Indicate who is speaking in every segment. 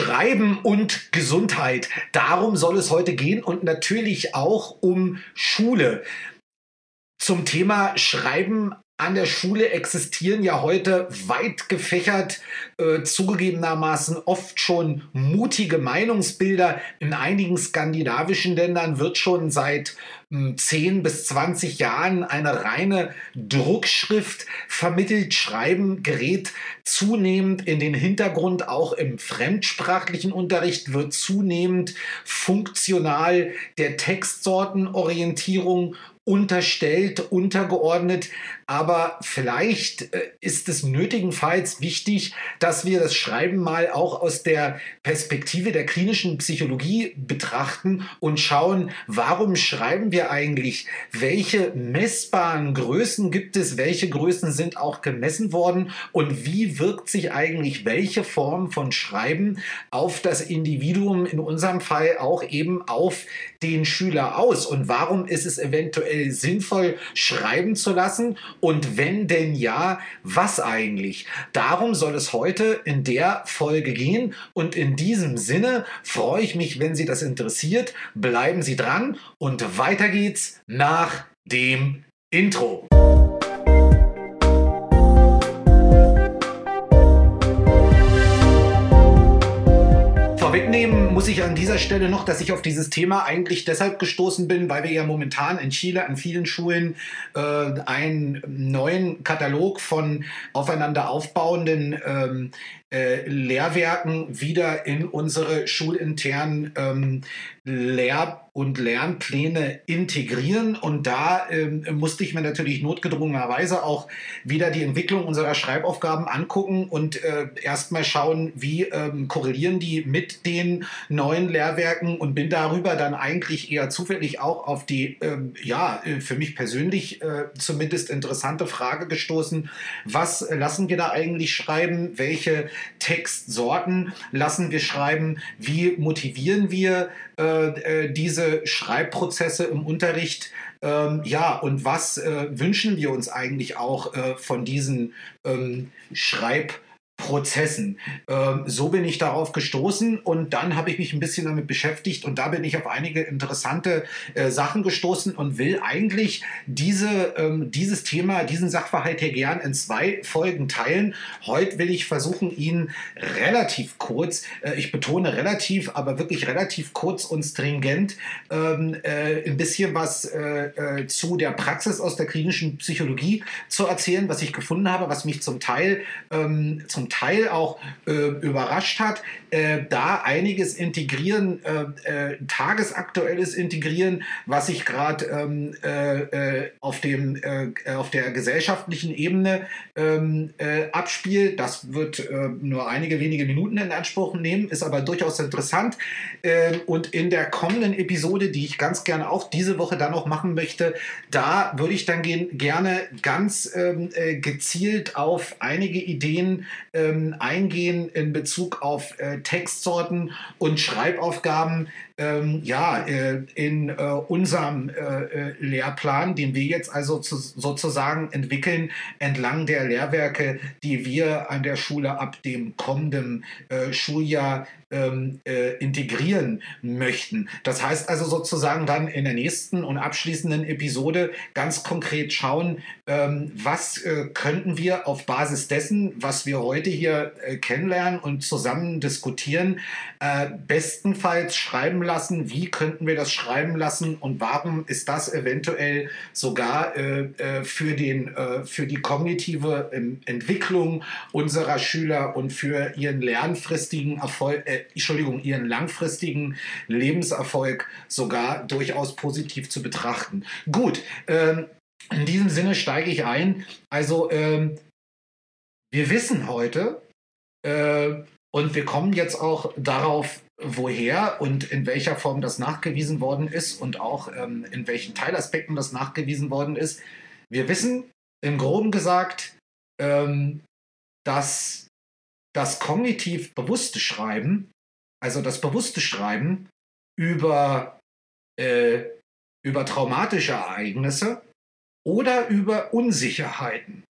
Speaker 1: Schreiben und Gesundheit. Darum soll es heute gehen und natürlich auch um Schule. Zum Thema Schreiben an der Schule existieren ja heute weit gefächert, äh, zugegebenermaßen oft schon mutige Meinungsbilder. In einigen skandinavischen Ländern wird schon seit äh, 10 bis 20 Jahren eine reine Druckschrift vermittelt. Schreiben gerät zunehmend in den Hintergrund, auch im fremdsprachlichen Unterricht wird zunehmend funktional der Textsortenorientierung unterstellt, untergeordnet. Aber vielleicht äh, ist es nötigenfalls wichtig, dass wir das Schreiben mal auch aus der Perspektive der klinischen Psychologie betrachten und schauen, warum schreiben wir eigentlich? Welche messbaren Größen gibt es? Welche Größen sind auch gemessen worden? Und wie wirkt sich eigentlich welche Form von Schreiben auf das Individuum, in unserem Fall auch eben auf den Schüler aus? Und warum ist es eventuell sinnvoll, schreiben zu lassen? Und wenn denn ja, was eigentlich? Darum soll es heute in der Folge gehen. Und in diesem Sinne freue ich mich, wenn Sie das interessiert. Bleiben Sie dran und weiter geht's nach dem Intro. Dieser Stelle noch, dass ich auf dieses Thema eigentlich deshalb gestoßen bin, weil wir ja momentan in Chile an vielen Schulen äh, einen neuen Katalog von aufeinander aufbauenden ähm, äh, Lehrwerken wieder in unsere schulinternen ähm, Lehr- und Lernpläne integrieren. Und da ähm, musste ich mir natürlich notgedrungenerweise auch wieder die Entwicklung unserer Schreibaufgaben angucken und äh, erstmal schauen, wie ähm, korrelieren die mit den neuen Lehrwerken und bin darüber dann eigentlich eher zufällig auch auf die, ähm, ja, äh, für mich persönlich äh, zumindest interessante Frage gestoßen. Was lassen wir da eigentlich schreiben? Welche Textsorten lassen wir schreiben? Wie motivieren wir äh, äh, diese Schreibprozesse im Unterricht? Ähm, ja, und was äh, wünschen wir uns eigentlich auch äh, von diesen ähm, Schreibprozessen? Prozessen. Ähm, so bin ich darauf gestoßen und dann habe ich mich ein bisschen damit beschäftigt und da bin ich auf einige interessante äh, Sachen gestoßen und will eigentlich diese, ähm, dieses Thema, diesen Sachverhalt hier gern in zwei Folgen teilen. Heute will ich versuchen, ihn relativ kurz, äh, ich betone relativ, aber wirklich relativ kurz und stringent, ähm, äh, ein bisschen was äh, äh, zu der Praxis aus der klinischen Psychologie zu erzählen, was ich gefunden habe, was mich zum Teil ähm, Teil auch äh, überrascht hat, äh, da einiges integrieren, äh, äh tagesaktuelles integrieren, was sich gerade ähm, äh, äh, auf, auf der gesellschaftlichen Ebene ähm, abspielt. Das wird nur einige wenige Minuten in Anspruch nehmen, ist aber durchaus interessant. Ähm, und in der kommenden Episode, die ich ganz gerne auch diese Woche dann noch machen möchte, da würde ich dann gehen, gerne ganz ähm, gezielt auf einige Ideen ähm, eingehen in Bezug auf äh, Textsorten und Schreibaufgaben, ähm, ja, äh, in äh, unserem äh, äh, Lehrplan, den wir jetzt also zu, sozusagen entwickeln, entlang der Lehrwerke, die wir an der Schule ab dem kommenden äh, Schuljahr ähm, äh, integrieren möchten. Das heißt also sozusagen dann in der nächsten und abschließenden Episode ganz konkret schauen, ähm, was könnten wir auf Basis dessen, was wir heute hier kennenlernen und zusammen diskutieren, bestenfalls schreiben lassen, wie könnten wir das schreiben lassen und warum ist das eventuell sogar äh, äh, für, den, äh, für die kognitive ähm, Entwicklung unserer Schüler und für ihren lernfristigen Erfolg, äh, Entschuldigung, ihren langfristigen Lebenserfolg sogar durchaus positiv zu betrachten. Gut, ähm, in diesem Sinne steige ich ein. Also ähm, wir wissen heute, äh, und wir kommen jetzt auch darauf woher und in welcher Form das nachgewiesen worden ist und auch ähm, in welchen Teilaspekten das nachgewiesen worden ist. Wir wissen im Groben gesagt, ähm, dass das kognitiv bewusste Schreiben, also das bewusste Schreiben über, äh, über traumatische Ereignisse oder über Unsicherheiten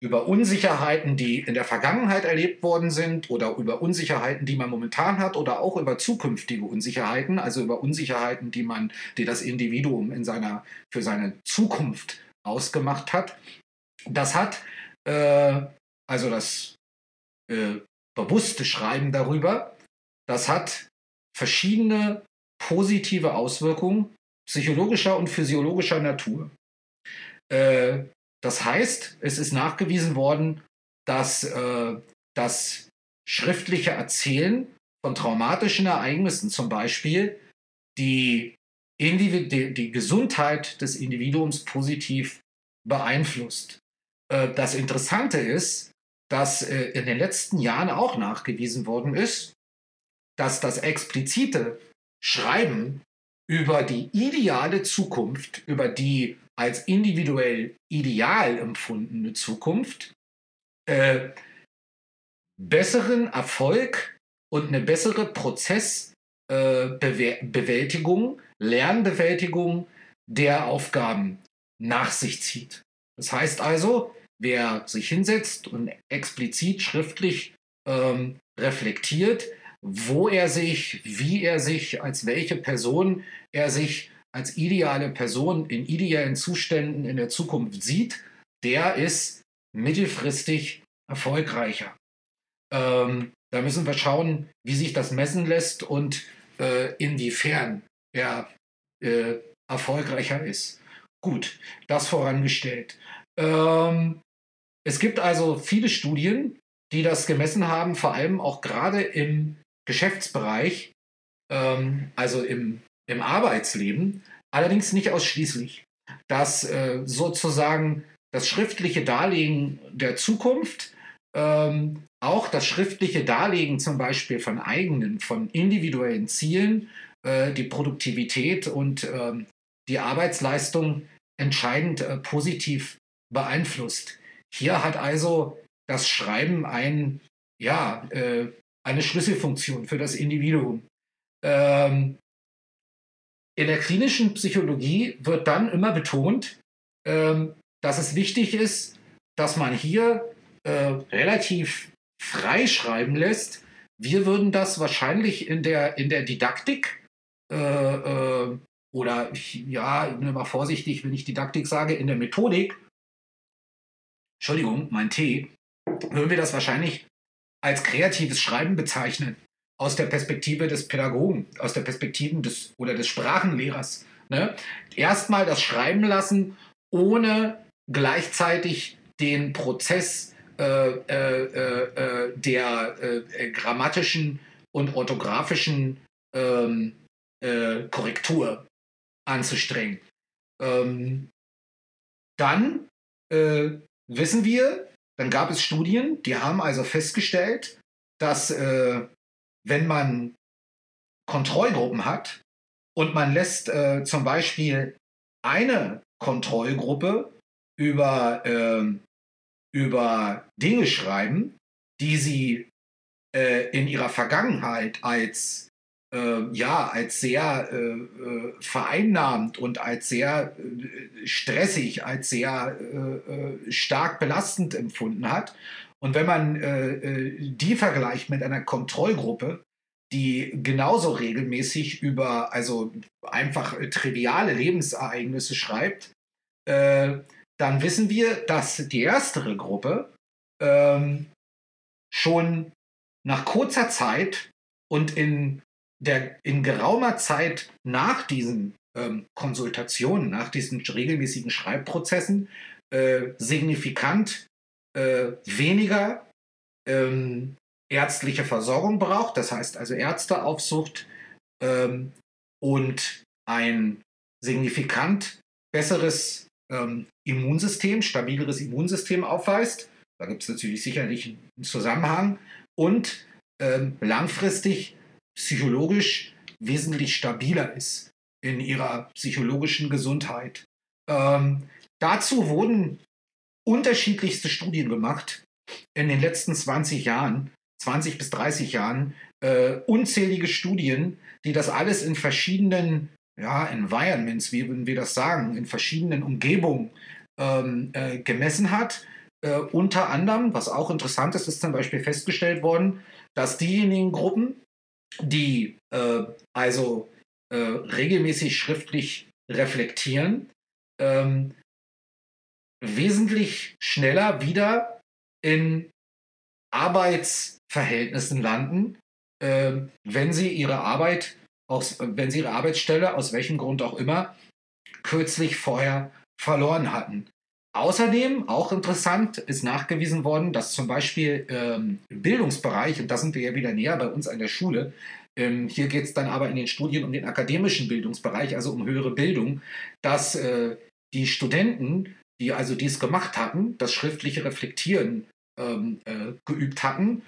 Speaker 1: über Unsicherheiten, die in der Vergangenheit erlebt worden sind oder über Unsicherheiten, die man momentan hat oder auch über zukünftige Unsicherheiten, also über Unsicherheiten, die man, die das Individuum in seiner, für seine Zukunft ausgemacht hat. Das hat, äh, also das äh, bewusste Schreiben darüber, das hat verschiedene positive Auswirkungen psychologischer und physiologischer Natur. Äh, das heißt, es ist nachgewiesen worden, dass äh, das schriftliche Erzählen von traumatischen Ereignissen zum Beispiel die, die, die Gesundheit des Individuums positiv beeinflusst. Äh, das Interessante ist, dass äh, in den letzten Jahren auch nachgewiesen worden ist, dass das explizite Schreiben über die ideale Zukunft, über die als individuell ideal empfundene Zukunft äh, besseren Erfolg und eine bessere Prozessbewältigung, äh, Lernbewältigung der Aufgaben nach sich zieht. Das heißt also, wer sich hinsetzt und explizit schriftlich ähm, reflektiert, wo er sich, wie er sich, als welche Person er sich als ideale Person in idealen Zuständen in der Zukunft sieht, der ist mittelfristig erfolgreicher. Ähm, da müssen wir schauen, wie sich das messen lässt und äh, inwiefern er äh, erfolgreicher ist. Gut, das vorangestellt. Ähm, es gibt also viele Studien, die das gemessen haben, vor allem auch gerade im Geschäftsbereich, ähm, also im im Arbeitsleben, allerdings nicht ausschließlich, dass äh, sozusagen das schriftliche Darlegen der Zukunft, ähm, auch das schriftliche Darlegen zum Beispiel von eigenen, von individuellen Zielen, äh, die Produktivität und äh, die Arbeitsleistung entscheidend äh, positiv beeinflusst. Hier hat also das Schreiben ein, ja, äh, eine Schlüsselfunktion für das Individuum. Ähm, in der klinischen Psychologie wird dann immer betont, ähm, dass es wichtig ist, dass man hier äh, relativ frei schreiben lässt. Wir würden das wahrscheinlich in der, in der Didaktik äh, äh, oder ja, ich bin immer vorsichtig, wenn ich Didaktik sage, in der Methodik, Entschuldigung, mein Tee, würden wir das wahrscheinlich als kreatives Schreiben bezeichnen aus der Perspektive des Pädagogen, aus der Perspektive des oder des Sprachenlehrers. Ne? Erstmal das Schreiben lassen, ohne gleichzeitig den Prozess äh, äh, äh, der äh, grammatischen und orthografischen ähm, äh, Korrektur anzustrengen. Ähm, dann äh, wissen wir, dann gab es Studien, die haben also festgestellt, dass wenn man Kontrollgruppen hat und man lässt äh, zum Beispiel eine Kontrollgruppe über, äh, über Dinge schreiben, die sie äh, in ihrer Vergangenheit als äh, ja als sehr äh, äh, vereinnahmt und als sehr stressig, als sehr stark belastend empfunden hat. Und wenn man äh, äh, die vergleicht mit einer Kontrollgruppe, die genauso regelmäßig über also einfach triviale Lebensereignisse schreibt, äh, dann wissen wir, dass die erstere Gruppe ähm, schon nach kurzer Zeit und in, der, in geraumer Zeit nach diesen ähm, Konsultationen, nach diesen regelmäßigen Schreibprozessen äh, signifikant äh, weniger ähm, ärztliche Versorgung braucht, das heißt also Ärzteaufsucht ähm, und ein signifikant besseres ähm, Immunsystem, stabileres Immunsystem aufweist. Da gibt es natürlich sicherlich einen Zusammenhang und ähm, langfristig psychologisch wesentlich stabiler ist in ihrer psychologischen Gesundheit. Ähm, dazu wurden unterschiedlichste Studien gemacht in den letzten 20 Jahren, 20 bis 30 Jahren, äh, unzählige Studien, die das alles in verschiedenen ja, Environments, wie würden wir das sagen, in verschiedenen Umgebungen ähm, äh, gemessen hat. äh, unter anderem, was auch interessant ist, ist zum Beispiel festgestellt worden, dass diejenigen Gruppen, die äh, also äh, regelmäßig schriftlich reflektieren, ähm, wesentlich schneller wieder in Arbeitsverhältnissen landen, äh, wenn sie ihre Arbeit, aus, wenn sie ihre Arbeitsstelle, aus welchem Grund auch immer, kürzlich vorher verloren hatten. Außerdem, auch interessant, ist nachgewiesen worden, dass zum Beispiel ähm, im Bildungsbereich, und da sind wir ja wieder näher bei uns an der Schule, ähm, hier geht es dann aber in den Studien um den akademischen Bildungsbereich, also um höhere Bildung, dass äh, die Studenten, die also dies gemacht hatten, das schriftliche Reflektieren ähm, äh, geübt hatten,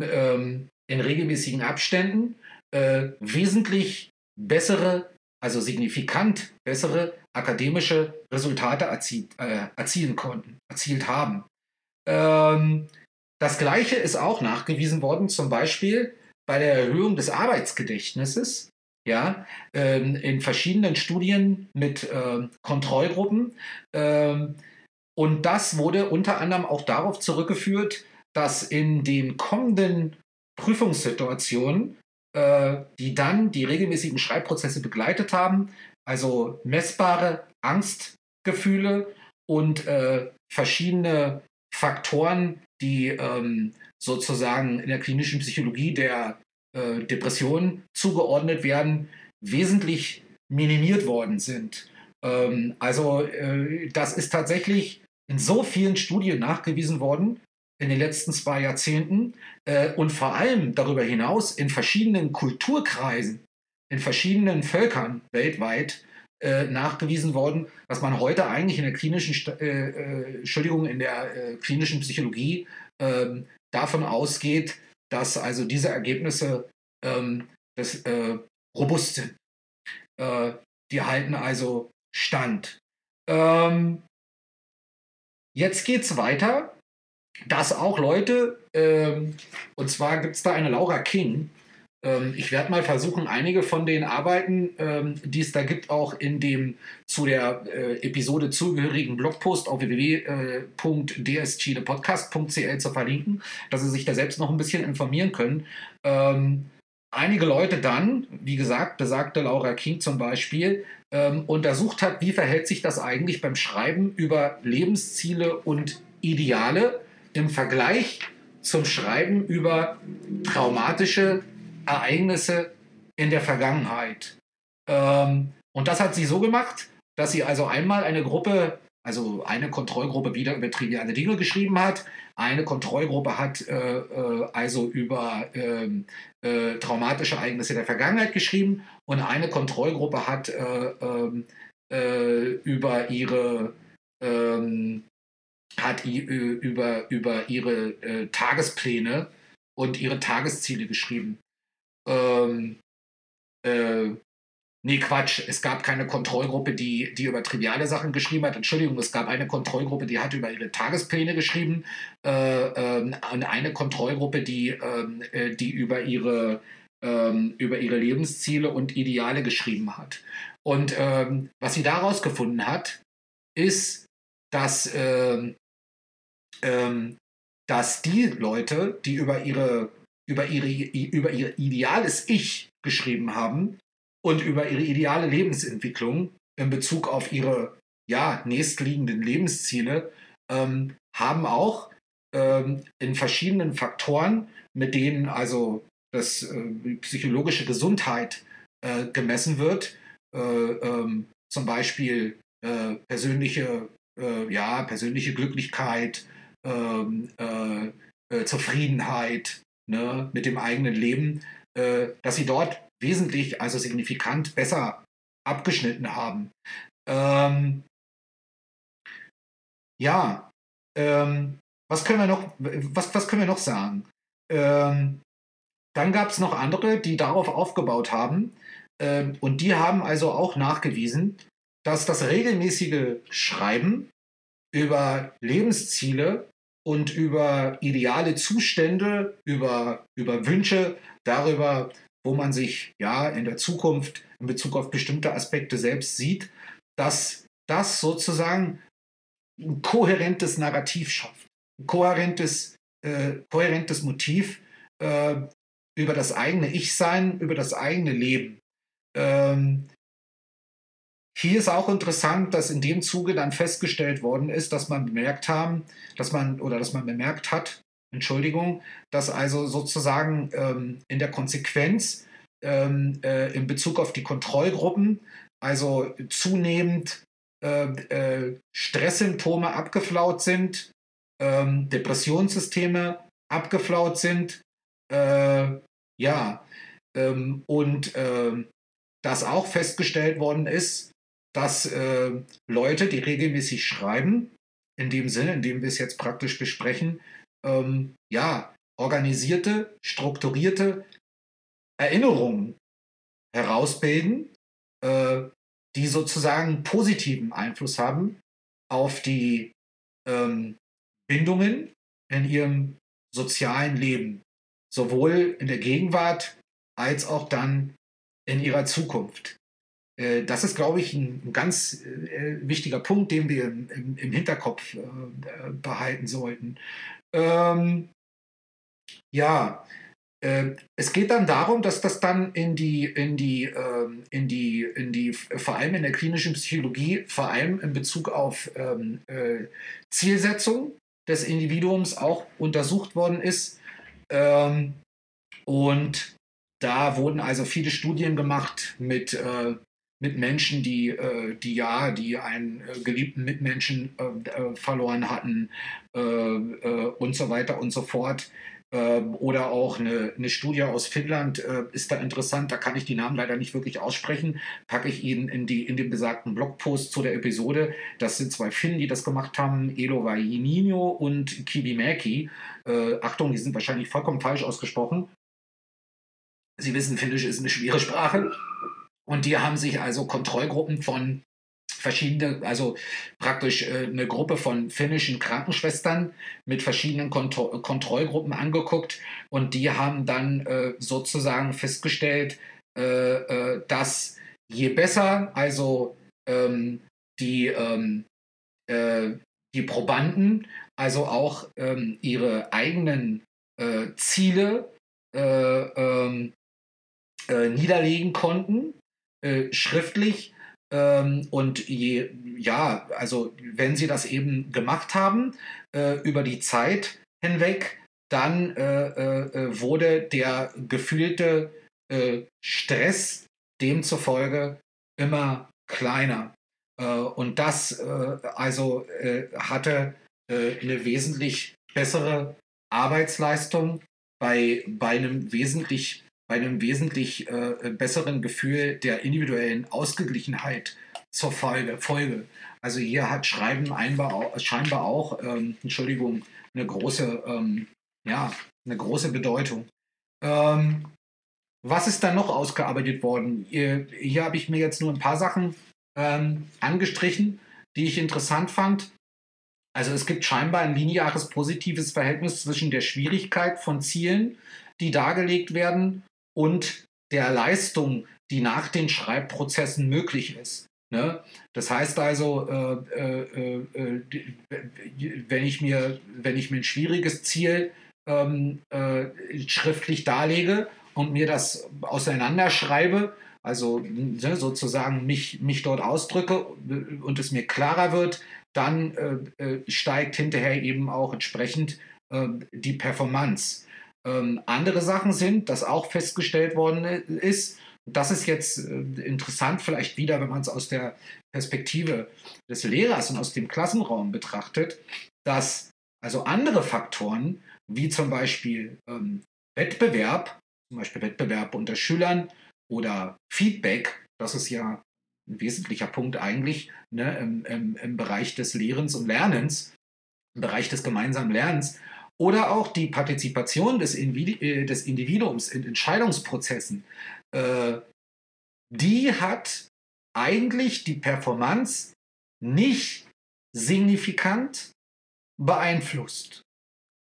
Speaker 1: ähm, in regelmäßigen Abständen, äh, wesentlich bessere, also signifikant bessere akademische Resultate erzielt, äh, erzielen konnten, erzielt haben. Ähm, das Gleiche ist auch nachgewiesen worden, zum Beispiel bei der Erhöhung des Arbeitsgedächtnisses, ja, ähm, in verschiedenen Studien mit äh, Kontrollgruppen. Ähm, und das wurde unter anderem auch darauf zurückgeführt, dass in den kommenden Prüfungssituationen, die dann die regelmäßigen Schreibprozesse begleitet haben, also messbare Angstgefühle und äh, verschiedene Faktoren, die ähm, sozusagen in der klinischen Psychologie der äh, Depression zugeordnet werden, wesentlich minimiert worden sind. Ähm, also äh, das ist tatsächlich in so vielen Studien nachgewiesen worden in den letzten zwei Jahrzehnten äh, und vor allem darüber hinaus in verschiedenen Kulturkreisen, in verschiedenen Völkern weltweit äh, nachgewiesen worden, dass man heute eigentlich in der klinischen, äh, äh, Entschuldigung, in der äh, klinischen Psychologie ähm, davon ausgeht, dass also diese Ergebnisse ähm, das, äh, robust sind. Die halten also stand. Ähm, jetzt geht es weiter, dass auch Leute, ähm, und zwar gibt es da eine Laura King, ähm, ich werde mal versuchen, einige von den Arbeiten, ähm, die es da gibt, auch in dem zu der äh, Episode zugehörigen Blogpost auf www.dschilepodcast.cl zu verlinken, dass Sie sich da selbst noch ein bisschen informieren können. Ähm, einige Leute dann, wie gesagt, besagte Laura King zum Beispiel, untersucht hat, wie verhält sich das eigentlich beim Schreiben über Lebensziele und Ideale im Vergleich zum Schreiben über traumatische Ereignisse in der Vergangenheit. Ähm, und das hat sie so gemacht, dass sie also einmal eine Gruppe, also eine Kontrollgruppe wieder über triviale Dinge geschrieben hat, eine Kontrollgruppe hat äh, äh, also über ähm, äh, traumatische Ereignisse der Vergangenheit geschrieben und eine Kontrollgruppe hat äh, ähm, äh, über ihre ähm, hat über, über ihre äh, Tagespläne und ihre Tagesziele geschrieben ähm, äh, nee, Quatsch, es gab keine Kontrollgruppe, die, die über triviale Sachen geschrieben hat. Entschuldigung, es gab eine Kontrollgruppe, die hat über ihre Tagespläne geschrieben äh, äh, und eine Kontrollgruppe, die, ähm, äh, die über ihre ähm, über ihre Lebensziele und Ideale geschrieben hat. Und ähm, was sie daraus gefunden hat, ist, dass, ähm, ähm, dass die Leute, die über ihre über, ihre, über ihr ideales Ich geschrieben haben und über ihre ideale Lebensentwicklung in Bezug auf ihre ja, nächstliegenden Lebensziele, ähm, haben auch ähm, in verschiedenen Faktoren, mit denen also das äh, psychologische Gesundheit äh, gemessen wird, äh, ähm, zum Beispiel äh, persönliche, äh, ja, persönliche Glücklichkeit, ähm, äh, Zufriedenheit, ne, mit dem eigenen Leben, äh, dass sie dort wesentlich, also signifikant besser abgeschnitten haben. Ähm, ja, ähm, was können wir noch, was, was können wir noch sagen? Ähm, dann gab es noch andere, die darauf aufgebaut haben. Ähm, und die haben also auch nachgewiesen, dass das regelmäßige Schreiben über Lebensziele und über ideale Zustände, über, über Wünsche, darüber, wo man sich ja in der Zukunft in Bezug auf bestimmte Aspekte selbst sieht, dass das sozusagen ein kohärentes Narrativ schafft. kohärentes, äh, kohärentes Motiv äh, über das eigene Ich-Sein, über das eigene Leben. Ähm, hier ist auch interessant, dass in dem Zuge dann festgestellt worden ist, dass man bemerkt haben, dass man oder dass man bemerkt hat, Entschuldigung, dass also sozusagen ähm, in der Konsequenz ähm, äh, in Bezug auf die Kontrollgruppen also zunehmend äh, äh, Stresssymptome abgeflaut sind, ähm, Depressionssysteme abgeflaut sind, äh, ja, ähm, und ähm, dass auch festgestellt worden ist, dass äh, Leute, die regelmäßig schreiben, in dem Sinne, in dem wir es jetzt praktisch besprechen, ähm, ja, organisierte, strukturierte Erinnerungen herausbilden, äh, die sozusagen positiven Einfluss haben auf die ähm, Bindungen in ihrem sozialen Leben, sowohl in der Gegenwart als auch dann in ihrer Zukunft. Äh, das ist, glaube ich, ein, ganz äh, wichtiger Punkt, den wir im, Hinterkopf äh, behalten sollten. Ähm, ja, es geht dann darum, dass das dann in die, in die, ähm, in die, in die, vor allem in der klinischen Psychologie, vor allem in Bezug auf ähm, äh, Zielsetzung des Individuums auch untersucht worden ist. Ähm, und da wurden also viele Studien gemacht mit, äh, mit Menschen, die, äh, die ja, die einen äh, geliebten Mitmenschen äh, verloren hatten und so weiter und so fort. Ähm, oder auch eine, eine, Studie aus Finnland ist da interessant. Da kann ich die Namen leider nicht wirklich aussprechen. Packe ich Ihnen in, die, in den besagten Blogpost zu der Episode. Das sind zwei Finnen, die das gemacht haben: Elo Vainino und Kivimäki. Achtung, die sind wahrscheinlich vollkommen falsch ausgesprochen. Sie wissen, Finnisch ist eine schwere Sprache. Und die haben sich also Kontrollgruppen von verschiedene, also praktisch äh, eine Gruppe von finnischen Krankenschwestern mit verschiedenen Kontro Kontrollgruppen angeguckt. Und die haben dann äh, sozusagen festgestellt, äh, äh dass je besser also ähm, die, ähm, äh, die Probanden also auch ähm, ihre eigenen äh, Ziele ähm, niederlegen konnten, schriftlich, ähm, und je, ja, also wenn sie das eben gemacht haben äh, über die Zeit hinweg, dann äh, äh, äh wurde der gefühlte äh, Stress demzufolge immer kleiner. Äh, und das also hatte eine wesentlich bessere Arbeitsleistung bei, bei einem wesentlich bei einem wesentlich äh, besseren Gefühl der individuellen Ausgeglichenheit zur Folge. Folge. Also hier hat Schreiben einbar, scheinbar auch, ähm, Entschuldigung, eine große, ähm, ja, eine große Bedeutung. Ähm, was ist dann noch ausgearbeitet worden? Hier, hier habe ich mir jetzt nur ein paar Sachen ähm, angestrichen, die ich interessant fand. Also es gibt scheinbar ein lineares positives Verhältnis zwischen der Schwierigkeit von Zielen, die dargelegt werden, und der Leistung, die nach den Schreibprozessen möglich ist. Ne? Das heißt also, äh, äh, äh, wenn, ich mir, wenn ich mir ein schwieriges Ziel ähm, äh, schriftlich darlege und mir das auseinanderschreibe, also ne, sozusagen mich, mich dort ausdrücke und es mir klarer wird, dann äh, äh, steigt hinterher eben auch entsprechend die Performance. Ähm, andere Sachen sind, dass auch festgestellt worden ist, das ist jetzt äh, interessant vielleicht wieder, wenn man es aus der Perspektive des Lehrers und aus dem Klassenraum betrachtet, dass also andere Faktoren, wie zum Beispiel ähm, Wettbewerb, zum Beispiel Wettbewerb unter Schülern oder Feedback, das ist ja ein wesentlicher Punkt eigentlich ne, im, im, im Bereich des Lehrens und Lernens, im Bereich des gemeinsamen Lernens, oder auch die Partizipation des, äh, Individuums in Entscheidungsprozessen, äh, die hat eigentlich die Performance nicht signifikant beeinflusst.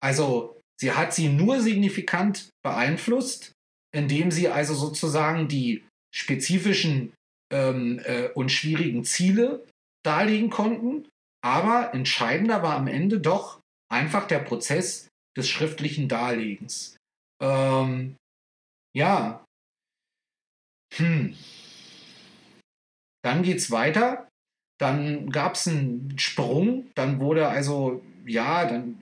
Speaker 1: Also sie hat sie nur signifikant beeinflusst, indem sie also sozusagen die spezifischen ähm, äh, und schwierigen Ziele darlegen konnten. Aber entscheidender war am Ende doch einfach der Prozess des schriftlichen Darlegens. Ähm, ja. Hm. Dann es weiter. Dann gab es einen Sprung. Dann wurde also, ja, dann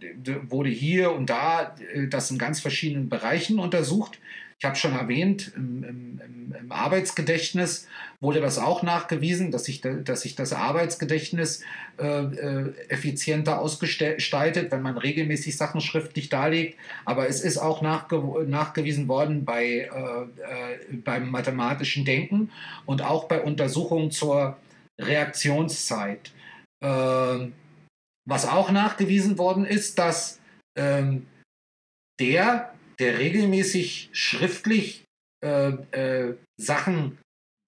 Speaker 1: wurde hier und da äh, das in ganz verschiedenen Bereichen untersucht. Ich habe schon erwähnt, im, im, im, Arbeitsgedächtnis wurde das auch nachgewiesen, dass sich, dass sich das Arbeitsgedächtnis äh, äh, effizienter ausgestaltet, wenn man regelmäßig Sachen schriftlich darlegt. Aber es ist auch nachge nachgewiesen worden bei, äh, äh beim mathematischen Denken und auch bei Untersuchungen zur Reaktionszeit. Ähm, was auch nachgewiesen worden ist, dass ähm, der der regelmäßig schriftlich äh, äh, Sachen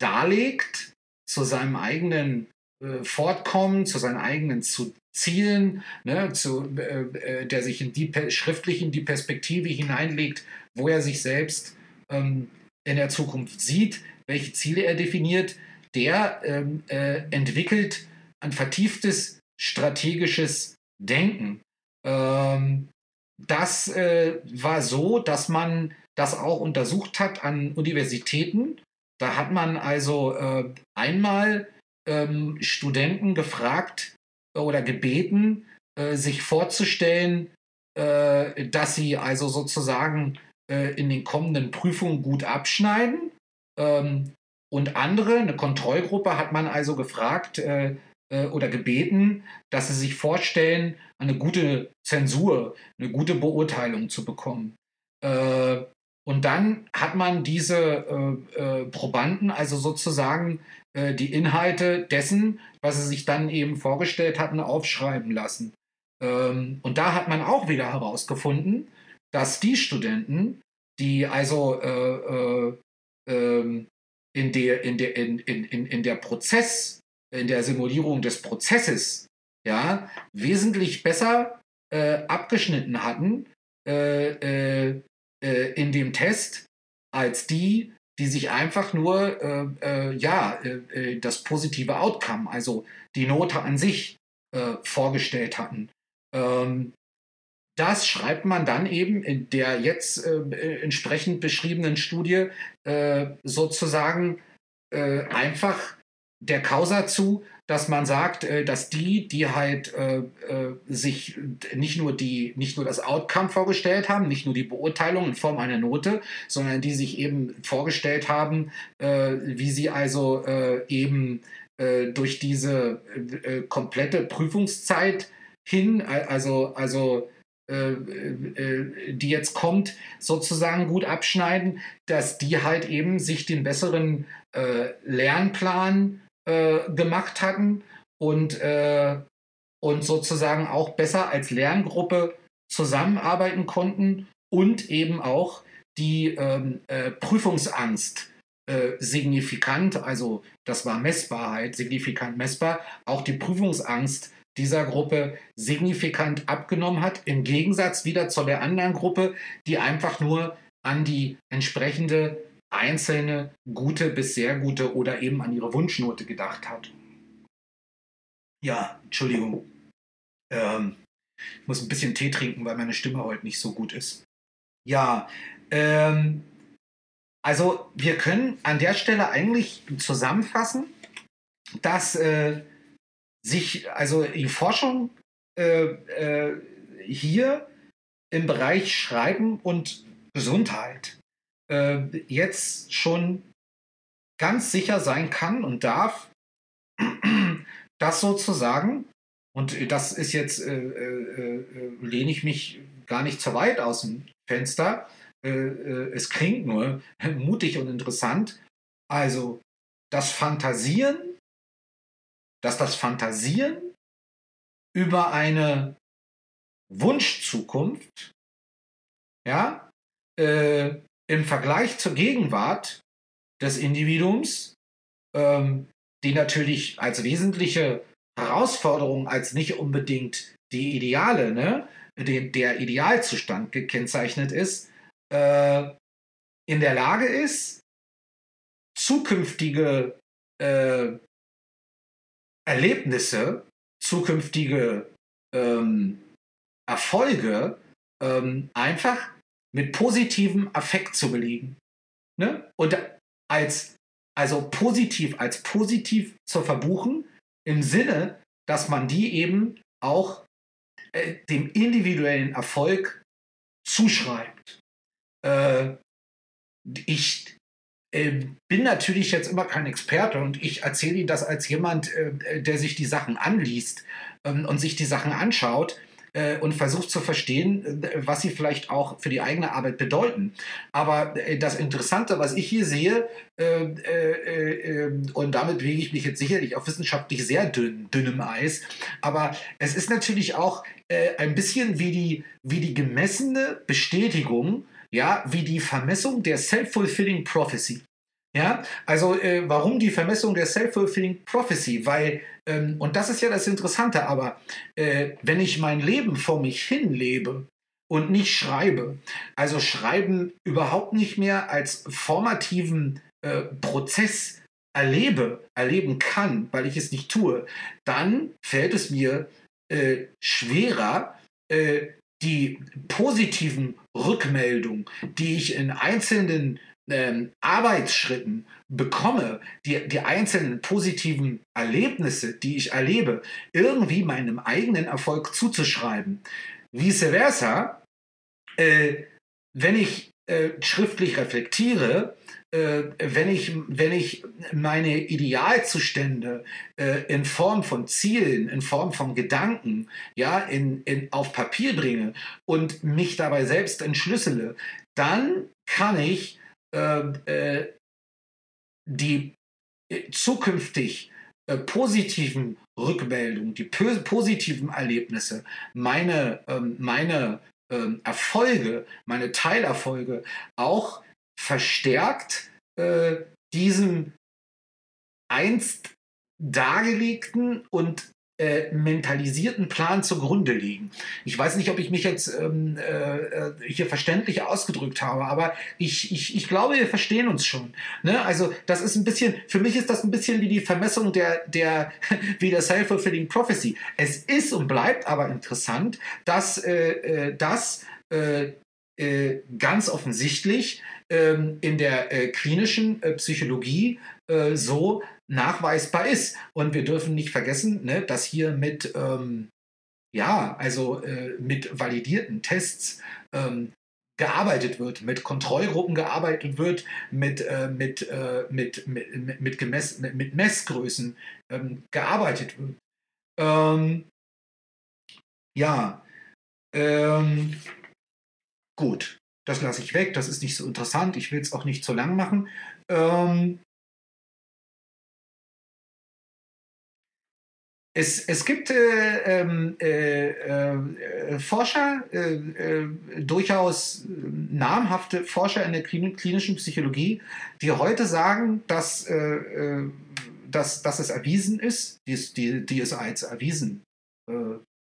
Speaker 1: darlegt zu seinem eigenen äh, Fortkommen, zu seinen eigenen zu Zielen, ne, zu, äh, äh, der sich in die, schriftlich in die Perspektive hineinlegt, wo er sich selbst ähm, in der Zukunft sieht, welche Ziele er definiert, der ähm, äh, entwickelt ein vertieftes strategisches Denken. Ähm, das äh, war so, dass man das auch untersucht hat an Universitäten. Da hat man also äh, einmal ähm, Studenten gefragt oder gebeten, äh, sich vorzustellen, äh, dass sie also sozusagen äh, in den kommenden Prüfungen gut abschneiden. Ähm, und andere, eine Kontrollgruppe, hat man also gefragt, äh, oder gebeten, dass sie sich vorstellen, eine gute Zensur, eine gute Beurteilung zu bekommen. Äh, und dann hat man diese äh, äh, Probanden, also sozusagen äh, die Inhalte dessen, was sie sich dann eben vorgestellt hatten, aufschreiben lassen. Ähm, und da hat man auch wieder herausgefunden, dass die Studenten, die also äh, ähm, in der, in der, in, in, in der Prozess in der Simulierung des Prozesses ja, wesentlich besser äh, abgeschnitten hatten äh, äh, äh in dem Test als die, die sich einfach nur äh, äh, ja, das positive Outcome, also die Note an sich vorgestellt hatten. Ähm, das schreibt man dann eben in der jetzt entsprechend beschriebenen Studie sozusagen einfach der Causa zu, dass man sagt, äh, dass die, die halt äh, äh, sich nicht nur die, nicht nur das Outcome vorgestellt haben, nicht nur die Beurteilung in Form einer Note, sondern die sich eben vorgestellt haben, äh, wie sie also äh, eben äh, durch diese komplette Prüfungszeit hin, also, also die jetzt kommt, sozusagen gut abschneiden, dass die halt eben sich den besseren Lernplan äh, gemacht hatten und, äh, und sozusagen auch besser als Lerngruppe zusammenarbeiten konnten und eben auch die ähm, äh, Prüfungsangst äh, signifikant, also das war Messbarheit, signifikant messbar, auch die Prüfungsangst dieser Gruppe signifikant abgenommen hat, im Gegensatz wieder zu der anderen Gruppe, die einfach nur an die entsprechende einzelne gute bis sehr gute oder eben an ihre Wunschnote gedacht hat. Ja, Entschuldigung. Ähm, ich muss ein bisschen Tee trinken, weil meine Stimme heute nicht so gut ist. Ja, ähm, also wir können an der Stelle eigentlich zusammenfassen, dass äh, sich also die Forschung äh, äh, hier im Bereich Schreiben und Gesundheit äh, jetzt schon ganz sicher sein kann und darf, dass sozusagen, und das ist jetzt, äh, äh, äh, lehne ich mich gar nicht zu weit aus dem Fenster, äh, äh, es klingt nur mutig und interessant, also das Fantasieren, dass das Fantasieren über eine Wunschzukunft, ja, im Vergleich zur Gegenwart des Individuums, ähm, die natürlich als wesentliche Herausforderung, als nicht unbedingt die Ideale, ne, den, der Idealzustand gekennzeichnet ist, äh, in der Lage ist, zukünftige äh, Erlebnisse, zukünftige ähm, Erfolge ähm, einfach mit positivem Affekt zu belegen. Ne? Und als, also positiv, als positiv zu verbuchen, im Sinne, dass man die eben auch äh, dem individuellen Erfolg zuschreibt. Äh, ich äh, bin natürlich jetzt immer kein Experte und ich erzähle Ihnen das als jemand, äh, der sich die Sachen anliest ähm, und sich die Sachen anschaut äh, und versucht zu verstehen, äh, was sie vielleicht auch für die eigene Arbeit bedeuten. Aber äh, das Interessante, was ich hier sehe, und damit bewege ich mich jetzt sicherlich auf wissenschaftlich sehr dünn, dünnem Eis, aber es ist natürlich auch ein bisschen wie die, wie die gemessene Bestätigung, ja, wie die Vermessung der Self-Fulfilling Prophecy. Ja, also äh, warum die Vermessung der Self-Fulfilling Prophecy? Weil, ähm, und das ist ja das Interessante, aber äh, wenn ich mein Leben vor mich hin lebe und nicht schreibe, also schreiben überhaupt nicht mehr als formativen äh, Prozess erlebe, erleben kann, weil ich es nicht tue, dann fällt es mir äh, schwerer, äh, die positiven Rückmeldungen, die ich in einzelnen ähm, Arbeitsschritten bekomme, die, die einzelnen positiven Erlebnisse, die ich erlebe, irgendwie meinem eigenen Erfolg zuzuschreiben. Vice versa, äh, wenn ich äh, schriftlich reflektiere, äh, wenn, ich, wenn ich meine Idealzustände äh, in Form von Zielen, in Form von Gedanken, ja, in, in, auf Papier bringe und mich dabei selbst entschlüssele, dann kann ich die äh, zukünftig äh, positiven Rückmeldungen, die positiven Erlebnisse, meine, ähm, meine ähm, Erfolge, meine Teilerfolge auch verstärkt äh, diesem einst dargelegten und äh, mentalisierten Plan zugrunde liegen. Ich weiß nicht, ob ich mich jetzt ähm, äh, hier verständlich ausgedrückt habe, aber ich, ich, ich glaube, wir verstehen uns schon. Ne? Also das ist ein bisschen, für mich ist das ein bisschen wie die Vermessung der, der wie der Self-Fulfilling Prophecy. Es ist und bleibt aber interessant, dass äh, äh das äh, äh, ganz offensichtlich ähm, in der äh, klinischen äh, Psychologie äh, so nachweisbar ist. Und wir dürfen nicht vergessen, ne, dass hier mit, ähm, ja, also äh, mit validierten Tests ähm, gearbeitet wird, mit Kontrollgruppen gearbeitet wird, mit, äh, mit, äh, mit, mit, mit, mit, mit Messgrößen ähm, gearbeitet wird. Ähm, ja, ähm, gut, das lasse ich weg, das ist nicht so interessant, ich will es auch nicht zu lang machen. Es, es gibt äh, ähm, äh, äh, Forscher, äh, äh, durchaus namhafte Forscher in der klinischen Psychologie, die heute sagen, dass, äh, dass, dass es erwiesen ist, die, die, die es als erwiesen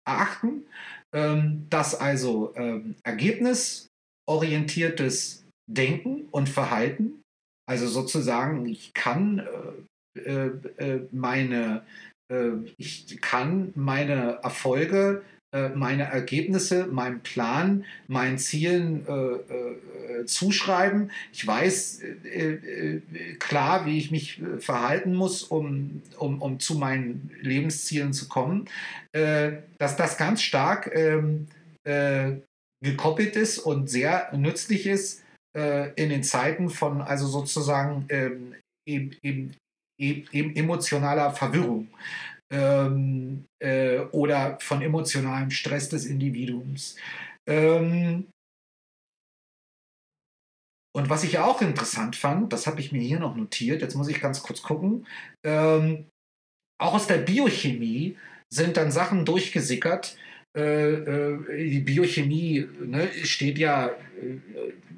Speaker 1: erachten, ähm, dass also ähm, ergebnisorientiertes Denken und Verhalten, also sozusagen, ich kann meine ich kann meine Erfolge, äh, meine Ergebnisse, meinem Plan, meinen Zielen äh, zuschreiben. Ich weiß klar, wie ich mich verhalten muss, um, um, um zu meinen Lebenszielen zu kommen. dass das ganz stark ähm, gekoppelt ist und sehr nützlich ist in den Zeiten von also sozusagen ähm, eben, eben eben emotionaler Verwirrung ähm, äh, oder von emotionalem Stress des Individuums. Ähm, und was ich auch interessant fand, das habe ich mir hier noch notiert, jetzt muss ich ganz kurz gucken, ähm, auch aus der Biochemie sind dann Sachen durchgesickert, die Biochemie ne, steht ja äh,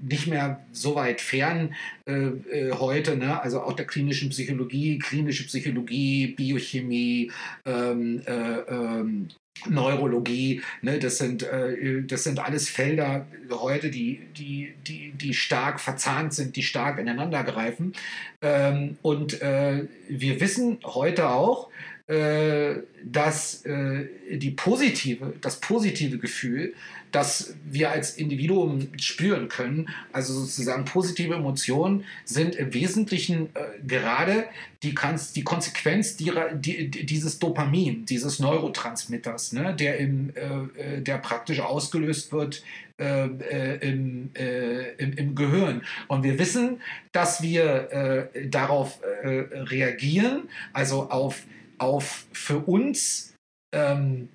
Speaker 1: nicht mehr so weit fern äh, heute, ne? also auch der klinischen Psychologie, klinische Psychologie, Biochemie, ähm, äh, ähm, Neurologie, ne, das, sind, äh, das sind alles Felder heute, die, die, die, die stark verzahnt sind, die stark ineinander greifen. Ähm, und äh, wir wissen heute auch, äh, dass äh, die positive, das positive Gefühl, das wir als Individuum spüren können, also sozusagen positive Emotionen, sind im Wesentlichen äh, gerade die, die Konsequenz dieses Dopamin, dieses Neurotransmitters, ne, der, im, äh, äh der praktisch ausgelöst wird äh, äh, im, äh, im, im, Gehirn. Und wir wissen, dass wir äh, darauf äh, reagieren, also auf, auf für uns ähm,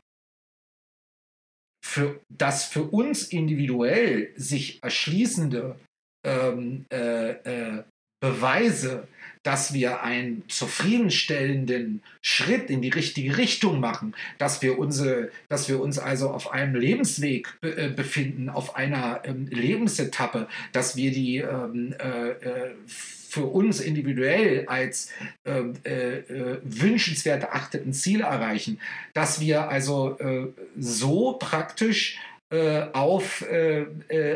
Speaker 1: für das für uns individuell sich erschließende ähm, äh, Beweise dass wir einen zufriedenstellenden Schritt in die richtige Richtung machen, dass wir, unsere, dass wir uns also auf einem Lebensweg äh, befinden, auf einer ähm, Lebensetappe, dass wir die ähm, äh, äh für uns individuell als ähm, äh, äh, wünschenswert erachteten Ziele erreichen, dass wir also äh, so praktisch auf,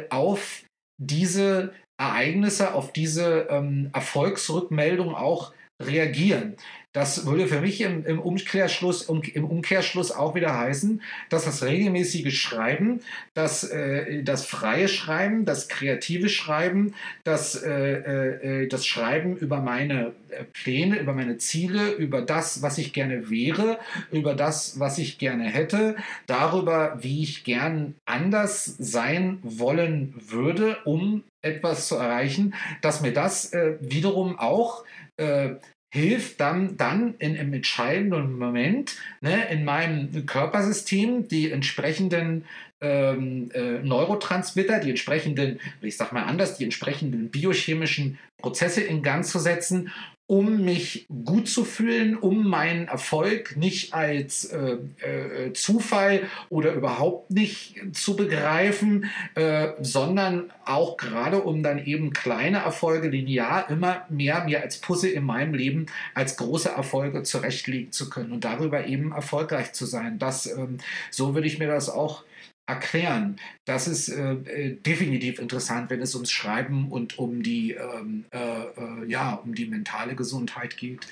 Speaker 1: auf diese Ereignisse, auf diese ähm, Erfolgsrückmeldung auch reagieren. Das würde für mich im, im, Umkehrschluss, um, im Umkehrschluss auch wieder heißen, dass das regelmäßige Schreiben, das, äh, das freie Schreiben, das kreative Schreiben, das, äh, äh, das Schreiben über meine äh, Pläne, über meine Ziele, über das, was ich gerne wäre, über das, was ich gerne hätte, darüber, wie ich gern anders sein wollen würde, um etwas zu erreichen, dass mir das äh, wiederum auch äh, hilft dann, dann in einem entscheidenden Moment ne, in meinem Körpersystem die entsprechenden ähm, äh, Neurotransmitter, die entsprechenden, ich sag mal anders, die entsprechenden biochemischen Prozesse in Gang zu setzen, um mich gut zu fühlen, um meinen Erfolg nicht als äh, äh, Zufall oder überhaupt nicht zu begreifen, äh, sondern auch gerade um dann eben kleine Erfolge linear immer mehr mir als Puzzle in meinem Leben als große Erfolge zurechtlegen zu können und darüber eben erfolgreich zu sein. Das, ähm, so würde ich mir das auch erklären. Das ist äh, äh, definitiv interessant, wenn es ums Schreiben und um die, ähm, äh, äh, ja, um die mentale Gesundheit geht.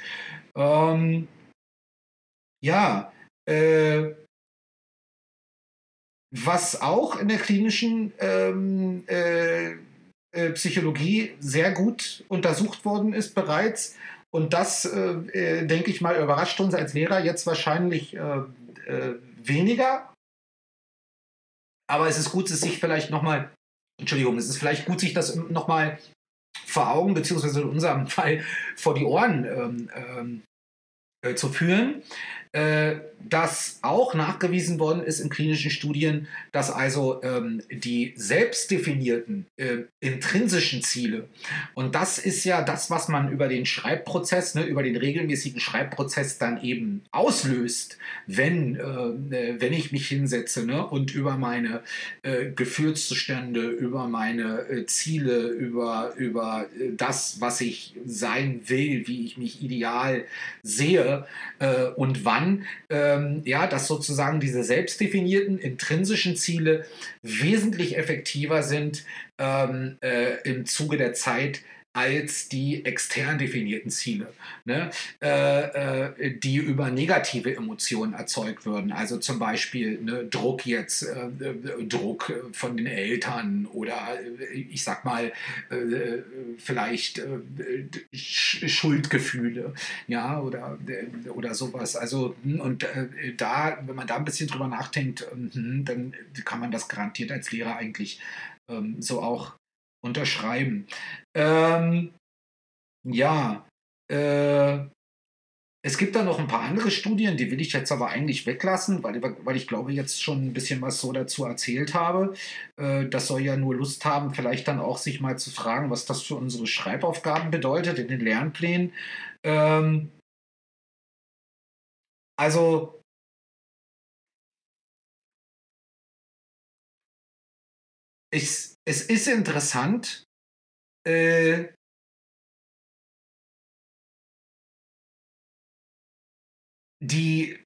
Speaker 1: Ähm, ja, äh, was auch in der klinischen ähm, äh, Psychologie sehr gut untersucht worden ist bereits, und das, denke ich mal, überrascht uns als Lehrer jetzt wahrscheinlich weniger, aber es ist gut, es sich vielleicht nochmal, Entschuldigung, es ist vielleicht gut, sich das nochmal vor Augen, beziehungsweise in unserem Fall vor die Ohren ähm, ähm, äh, zu führen. Äh, dass auch nachgewiesen worden ist in klinischen Studien, dass also ähm, die selbstdefinierten äh, intrinsischen Ziele, und das ist ja das, was man über den Schreibprozess, ne, über den regelmäßigen Schreibprozess dann eben auslöst, wenn, äh, wenn ich mich hinsetze ne, und über meine äh, Gefühlszustände, über meine äh, Ziele, über, über äh, das, was ich sein will, wie ich mich ideal sehe und wann, ähm, ja, dass sozusagen diese selbstdefinierten intrinsischen Ziele wesentlich effektiver sind ähm, äh, im Zuge der Zeit als die extern definierten Ziele, ne? äh, äh, die über negative Emotionen erzeugt würden. Also zum Beispiel ne, Druck jetzt, äh, äh Druck von den Eltern oder äh, ich sag mal äh, vielleicht Schuldgefühle, ja, oder, oder sowas. Also hm, und da, wenn man da ein bisschen drüber nachdenkt, hm, dann kann man das garantiert als Lehrer eigentlich ähm, so auch unterschreiben. Ähm, ja, äh, es gibt da noch ein paar andere Studien, die will ich jetzt aber eigentlich weglassen, weil, weil ich glaube, jetzt schon ein bisschen was so dazu erzählt habe. Äh, das soll ja nur Lust haben, vielleicht dann auch sich mal zu fragen, was das für unsere Schreibaufgaben bedeutet in den Lernplänen. Ähm, also ich, es ist interessant, äh, die,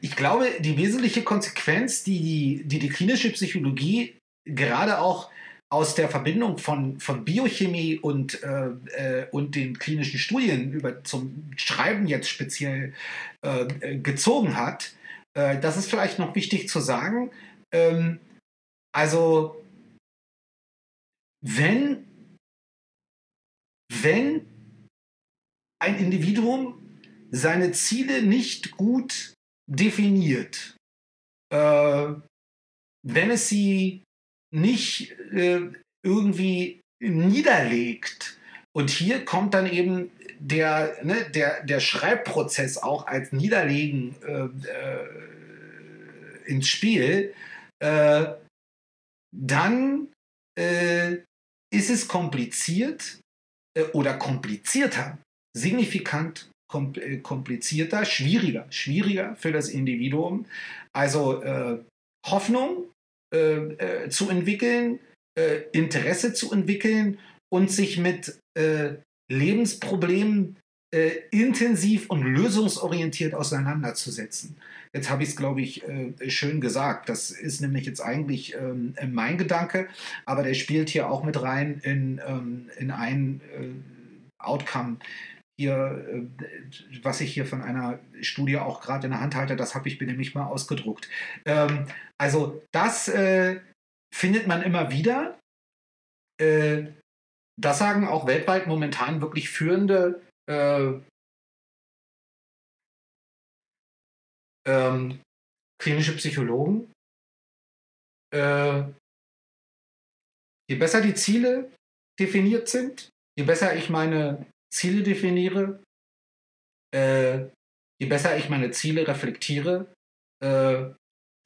Speaker 1: ich glaube, die wesentliche Konsequenz, die die, die, die klinische Psychologie gerade auch aus der Verbindung von, von Biochemie und, äh, äh, und den klinischen Studien über zum Schreiben jetzt speziell äh, gezogen hat, äh, das ist vielleicht noch wichtig zu sagen. Ähm, also, wenn, wenn ein Individuum seine Ziele nicht gut definiert, äh, wenn es sie nicht äh, irgendwie niederlegt, und hier kommt dann eben der, ne, der, der Schreibprozess auch als Niederlegen äh, äh, ins Spiel, äh, dann äh, ist es kompliziert äh, oder komplizierter, signifikant äh, komplizierter, schwieriger, schwieriger für das Individuum. Also Hoffnung zu entwickeln, Interesse zu entwickeln und sich mit äh, Lebensproblemen äh, intensiv und lösungsorientiert auseinanderzusetzen. Jetzt habe ich es, glaube ich, äh, schön gesagt. Das ist nämlich jetzt eigentlich ähm, mein Gedanke, aber der spielt hier auch mit rein in, ähm, in ein äh, Outcome. Hier, äh, was ich hier von einer Studie auch gerade in der Hand halte, das habe ich mir nämlich mal ausgedruckt. Ähm, also das äh, findet man immer wieder. Äh, das sagen auch weltweit momentan wirklich führende ähm, klinische Psychologen. Äh, je besser die Ziele definiert sind, je besser ich meine Ziele definiere, äh, je besser ich meine Ziele reflektiere, äh,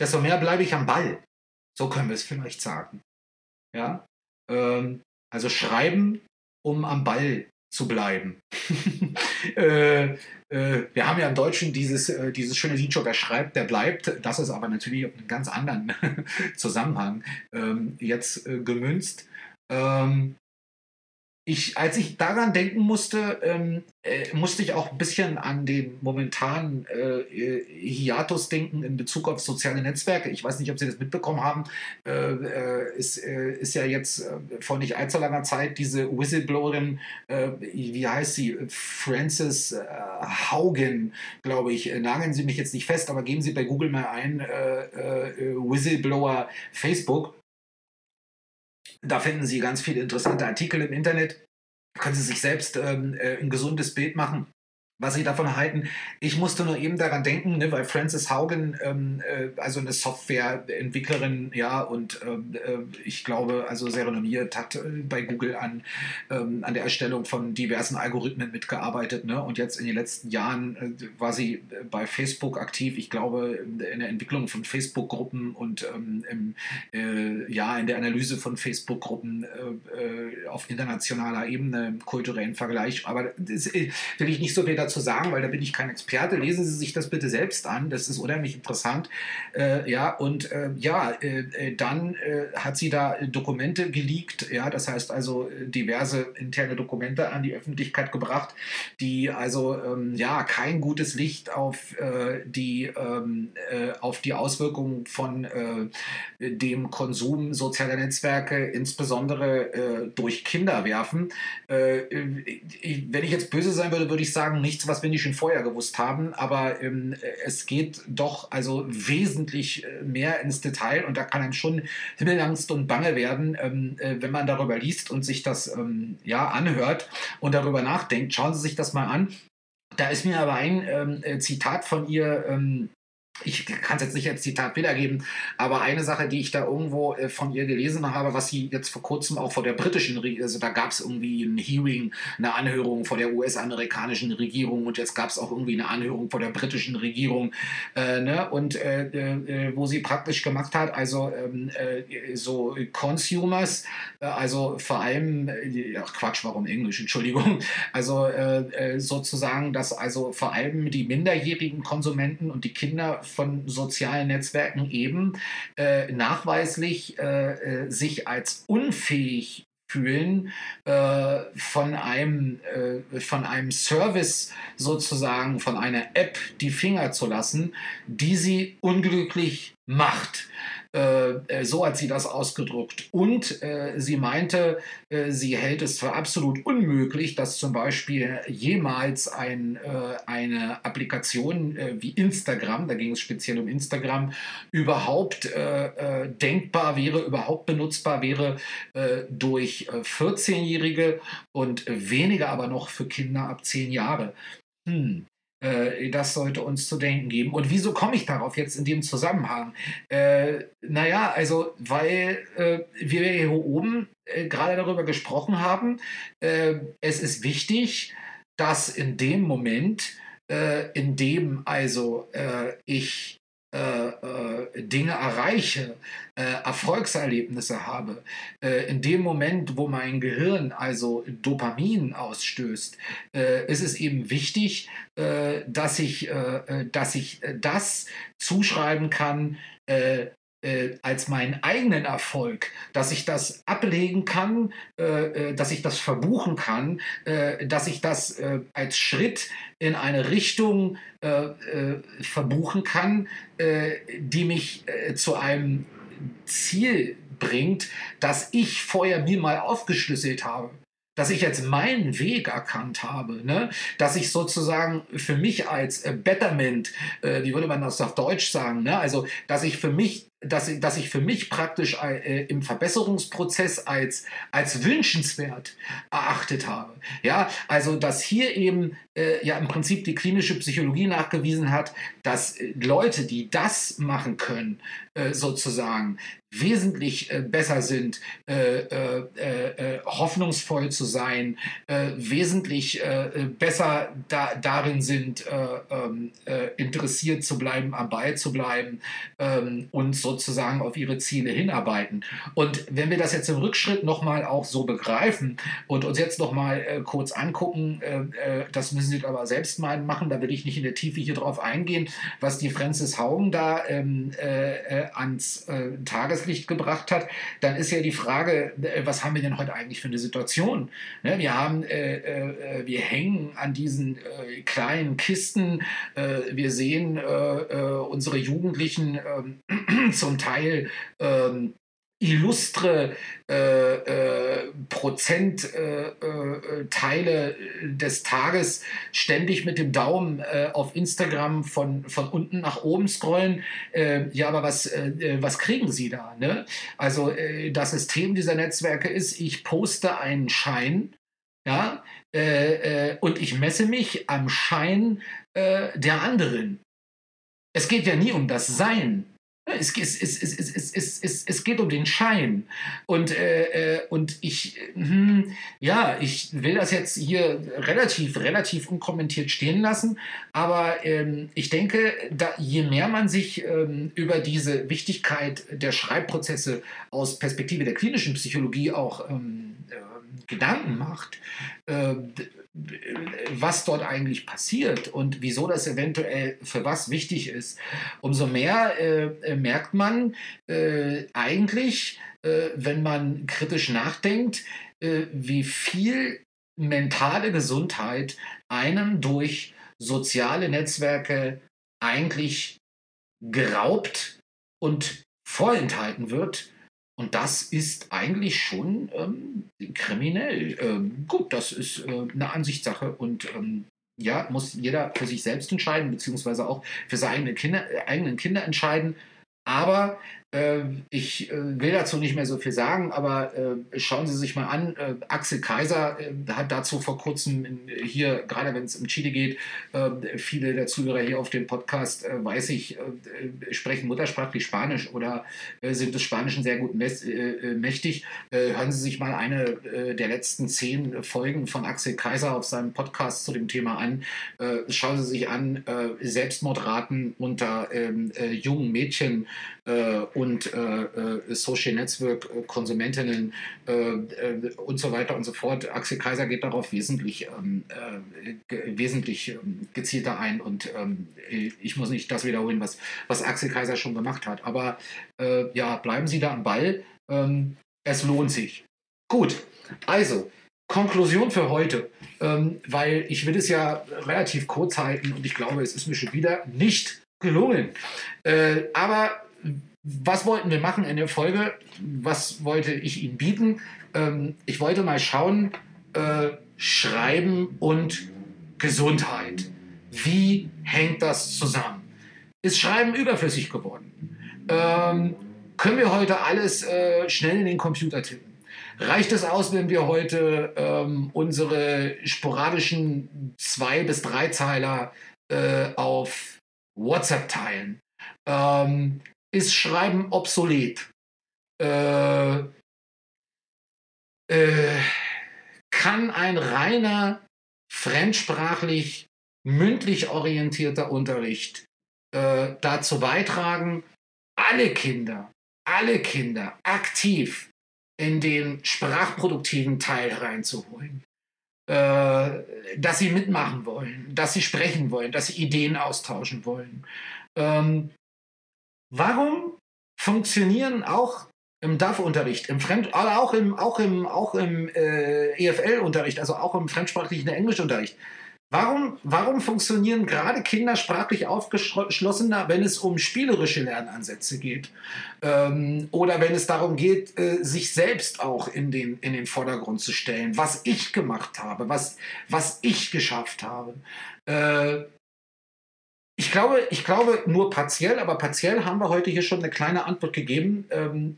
Speaker 1: desto mehr bleibe ich am Ball. So können wir es vielleicht sagen. Ja? Ähm, also schreiben, um am Ball zu bleiben. äh, äh, wir haben ja im Deutschen dieses, äh, dieses schöne Lied schon, wer schreibt, der bleibt. Das ist aber natürlich auf einen ganz anderen Zusammenhang ähm, jetzt äh, gemünzt. Ähm, ich, als ich daran denken musste, ähm, äh, musste ich auch ein bisschen an den momentanen äh, Hiatus denken in Bezug auf soziale Netzwerke. Ich weiß nicht, ob Sie das mitbekommen haben. Äh, äh ist, äh, ist ja jetzt äh, vor nicht allzu langer Zeit diese Whistleblowerin, wie heißt sie? Frances Haugen, glaube ich. Nageln Sie mich jetzt nicht fest, aber geben Sie bei Google mal ein Whistleblower Facebook da finden Sie ganz viele interessante Artikel im Internet. Können Sie sich selbst ähm, äh, ein gesundes Bild machen was sie davon halten. Ich musste nur eben daran denken, ne, weil Frances Haugen, ähm, äh, also eine Softwareentwicklerin, ja, und ähm, äh, ich glaube, also sehr renommiert, hat äh, bei Google an, ähm, an der Erstellung von diversen Algorithmen mitgearbeitet. Ne? Und jetzt in den letzten Jahren äh, war sie äh, bei Facebook aktiv, ich glaube, in der Entwicklung von Facebook-Gruppen und ähm, im, äh, ja, in der Analyse von Facebook-Gruppen auf internationaler Ebene, im kulturellen Vergleich. Aber das will ich nicht so viel dazu sagen, weil da bin ich kein Experte. Lesen Sie sich das bitte selbst an, das ist unheimlich interessant. Äh, ja, und äh, ja, äh, äh dann äh, hat sie da Dokumente geleakt, ja, das heißt also äh, diverse interne Dokumente an die Öffentlichkeit gebracht, die also ähm, ja kein gutes Licht auf die ähm, auf die Auswirkungen von dem Konsum sozialer Netzwerke, insbesondere durch Kinder werfen. wenn ich jetzt böse sein würde, würde ich sagen, nicht nichts, was wir nicht schon vorher gewusst haben, aber ähm, es geht doch also wesentlich äh, mehr ins Detail und da kann einem schon Himmelangst und Bange werden, ähm, äh, wenn man darüber liest und sich das ähm, ja anhört und darüber nachdenkt. Schauen Sie sich das mal an. Da ist mir aber ein ähm, äh, Zitat von ihr ähm, ich kann es jetzt nicht als Zitat wiedergeben, aber eine Sache, die ich da irgendwo äh, von ihr gelesen habe, was sie jetzt vor kurzem auch vor der britischen, also da gab es irgendwie ein Hearing, eine Anhörung vor der US-amerikanischen Regierung und jetzt gab es auch irgendwie eine Anhörung vor der britischen Regierung, äh, ne? und äh, äh, wo sie praktisch gemacht hat, also ähm, äh, so Consumers, äh, also vor allem, ach Quatsch, warum Englisch, Entschuldigung, also sozusagen, dass also vor allem die minderjährigen Konsumenten und die Kinder von sozialen Netzwerken eben äh, nachweislich äh, äh, sich als unfähig fühlen, äh, von, einem, äh, von einem Service sozusagen, von einer App die Finger zu lassen, die sie unglücklich macht. Äh, so hat sie das ausgedrückt. Und äh, sie meinte, äh, sie hält es für absolut unmöglich, dass zum Beispiel jemals ein, äh, eine Applikation äh, wie Instagram, da ging es speziell um Instagram, überhaupt äh, denkbar wäre, überhaupt benutzbar wäre durch 14-Jährige und weniger aber noch für Kinder ab 10 Jahre. Hm. Äh, das sollte uns zu denken geben. Und wieso komme ich darauf jetzt in dem Zusammenhang? Äh, naja, also, weil äh, wir hier oben äh, gerade darüber gesprochen haben, äh, es ist wichtig, dass in dem Moment, äh, in dem also ich äh, äh, Dinge erreiche, äh, Erfolgserlebnisse habe, äh, in dem Moment, wo mein Gehirn also Dopamin ausstößt, äh, ist es eben wichtig, äh, dass, ich, dass ich das zuschreiben kann, äh, als meinen eigenen Erfolg, dass ich das ablegen kann, äh, äh, dass ich das verbuchen kann, äh, dass ich das äh, als Schritt in eine Richtung äh, verbuchen kann, die mich zu einem Ziel bringt, das ich vorher mir mal aufgeschlüsselt habe dass ich jetzt meinen Weg erkannt habe, ne? dass ich sozusagen für mich als Betterment, äh, wie würde man das auf Deutsch sagen, ne? also dass ich für mich dass, ich, dass ich für mich praktisch äh, im Verbesserungsprozess als, als wünschenswert erachtet habe. Ja, also dass hier eben ja im Prinzip die klinische Psychologie nachgewiesen hat, dass äh, Leute, die das machen können, äh, sozusagen wesentlich äh, besser sind, äh, äh, hoffnungsvoll zu sein, wesentlich besser da, darin sind, ähm, interessiert zu bleiben, am Ball zu bleiben ähm, und sozusagen auf ihre Ziele hinarbeiten. Und wenn wir das jetzt im Rückschritt nochmal auch so begreifen und uns jetzt nochmal kurz angucken, das müssen Sie aber selbst mal machen, da will ich nicht in der Tiefe hier drauf eingehen, was die Francis Haugen da ähm, ans Tageslicht Tageslicht gebracht hat, dann ist ja die Frage, äh, was haben wir denn heute eigentlich für eine Situation? Ne, wir haben, äh, äh, wir hängen an diesen äh, kleinen Kisten, äh, wir sehen äh, unsere Jugendlichen ähm, zum Teil ähm, illustre äh, äh, Prozentteile äh, äh, des Tages ständig mit dem Daumen äh, auf Instagram von, von unten nach oben scrollen. Äh, ja, aber was, was kriegen Sie da? Ne? Also das System dieser Netzwerke ist, ich poste einen Schein, ja, und ich messe mich am Schein der anderen. Es geht ja nie um das Sein. Es, es, es, es, es, geht um den Schein. Und, äh, äh und ich, hm, ja, ich will das jetzt hier relativ, relativ unkommentiert stehen lassen. Aber ähm, ich denke, da, je mehr man sich ähm, über diese Wichtigkeit der Schreibprozesse aus Perspektive der klinischen Psychologie auch ähm, äh, Gedanken macht, äh, was dort eigentlich passiert und wieso das eventuell für was wichtig ist, umso mehr äh, merkt man äh, eigentlich, äh, wenn man kritisch nachdenkt, äh, wie viel mentale Gesundheit einem durch soziale Netzwerke eigentlich geraubt und vorenthalten wird und das ist eigentlich schon ähm, kriminell. Ähm, gut, das ist äh, eine Ansichtssache und ähm, ja, muss jeder für sich selbst entscheiden, beziehungsweise auch für seine Kinder, äh, eigenen Kinder entscheiden. Aber ich äh, will dazu nicht mehr so viel sagen, aber äh, schauen Sie sich mal an. Äh, Axel Kaiser hat dazu vor kurzem hier, gerade wenn es um Chile geht, viele der Zuhörer hier auf dem Podcast, weiß ich, sprechen muttersprachlich Spanisch oder sind des Spanischen sehr gut mächtig. Hören Sie sich mal eine der letzten zehn Folgen von Axel Kaiser auf seinem Podcast zu dem Thema an. Schauen Sie sich an, Selbstmordraten unter ähm, jungen Mädchen und äh, äh, Social Network äh, Konsumentinnen und so weiter und so fort. Axel Kaiser geht darauf wesentlich, ähm, wesentlich ähm, gezielter ein und ähm, ich muss nicht das wiederholen, was, was Axel Kaiser schon gemacht hat. Aber ja, bleiben Sie da am Ball. Es lohnt sich. Gut, also Konklusion für heute, ähm, weil ich will es ja relativ kurz halten und ich glaube, es ist mir schon wieder nicht gelungen. Äh, aber was wollten wir machen in der Folge? Was wollte ich Ihnen bieten? Ähm, ich wollte mal schauen, äh, Schreiben und Gesundheit. Wie hängt das zusammen? Ist Schreiben überflüssig geworden? Ähm, können wir heute alles äh, schnell in den Computer tippen? Reicht es aus, wenn wir heute ähm, unsere sporadischen zwei bis drei Zeiler äh, auf WhatsApp teilen? Ähm, ist Schreiben obsolet? Äh, äh, kann ein reiner fremdsprachlich mündlich orientierter Unterricht äh, dazu beitragen, alle Kinder, alle Kinder aktiv in den sprachproduktiven Teil reinzuholen. Äh, dass sie mitmachen wollen, dass sie sprechen wollen, dass sie Ideen austauschen wollen. Ähm, warum funktionieren auch im DAF-Unterricht, im Fremd, auch im, auch im, auch im äh, EFL-Unterricht, also auch im fremdsprachlichen Englischunterricht. Warum, warum funktionieren gerade Kinder sprachlich aufgeschlossener, wenn es um spielerische Lernansätze geht? Ähm, oder wenn es darum geht, äh, sich selbst auch in den, in den Vordergrund zu stellen, was ich gemacht habe, was, was ich geschafft habe. Äh, ich glaube, ich glaube nur partiell, aber partiell haben wir heute hier schon eine kleine Antwort gegeben, ähm,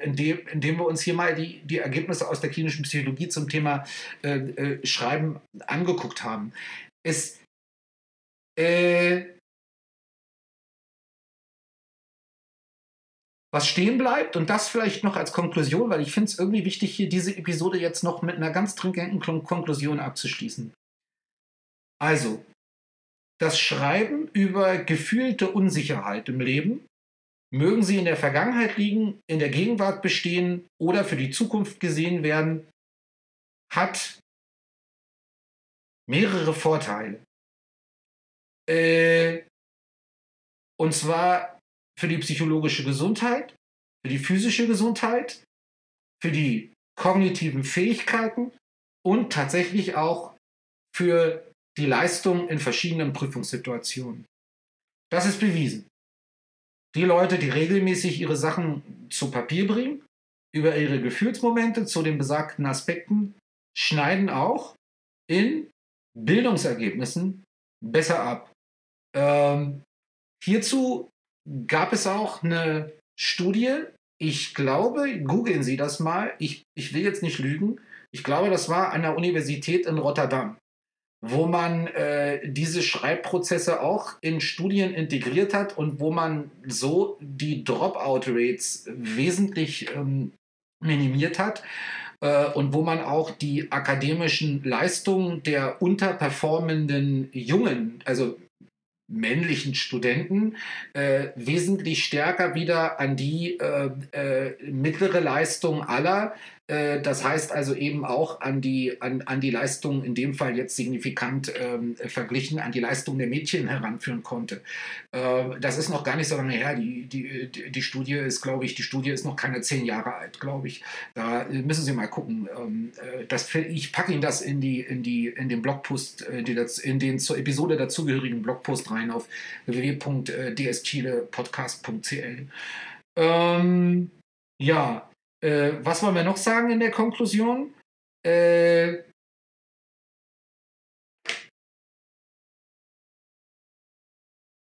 Speaker 1: indem, indem wir uns hier mal die, die Ergebnisse aus der klinischen Psychologie zum Thema äh, äh, Schreiben angeguckt haben. Es, äh, was stehen bleibt, und das vielleicht noch als Konklusion, weil ich finde es irgendwie wichtig, hier diese Episode jetzt noch mit einer ganz dringenden Konklusion abzuschließen. Also, das Schreiben über gefühlte Unsicherheit im Leben, mögen sie in der Vergangenheit liegen, in der Gegenwart bestehen oder für die Zukunft gesehen werden, hat mehrere Vorteile. Äh, und zwar für die psychologische Gesundheit, für die physische Gesundheit, für die kognitiven Fähigkeiten und tatsächlich auch für die Leistung in verschiedenen Prüfungssituationen. Das ist bewiesen. Die Leute, die regelmäßig ihre Sachen zu Papier bringen, über ihre Gefühlsmomente zu den besagten Aspekten, schneiden auch in Bildungsergebnissen besser ab. Ähm, hierzu gab es auch eine Studie, ich glaube, googeln Sie das mal, ich, ich will jetzt nicht lügen, ich glaube, das war an der Universität in Rotterdam wo man äh, diese Schreibprozesse auch in Studien integriert hat und wo man so die Dropout-Rates wesentlich ähm, minimiert hat äh, und wo man auch die akademischen Leistungen der unterperformenden Jungen, also männlichen Studenten äh, wesentlich stärker wieder an die äh, äh, mittlere Leistung aller das heißt also eben auch an die, an, an die Leistung, in dem Fall jetzt signifikant ähm, verglichen, an die Leistung der Mädchen heranführen konnte. Äh, das ist noch gar nicht so lange her. Die, die, die Studie ist, glaube ich, die Studie ist noch keine zehn Jahre alt, glaube ich. Da müssen Sie mal gucken. Ähm, äh, das, ich packe Ihnen das in, die, in, die, in den Blogpost, äh, in den zur Episode dazugehörigen Blogpost rein auf www.dschilepodcast.cl. Ähm, ja, äh, was wollen wir noch sagen in der Konklusion? Äh,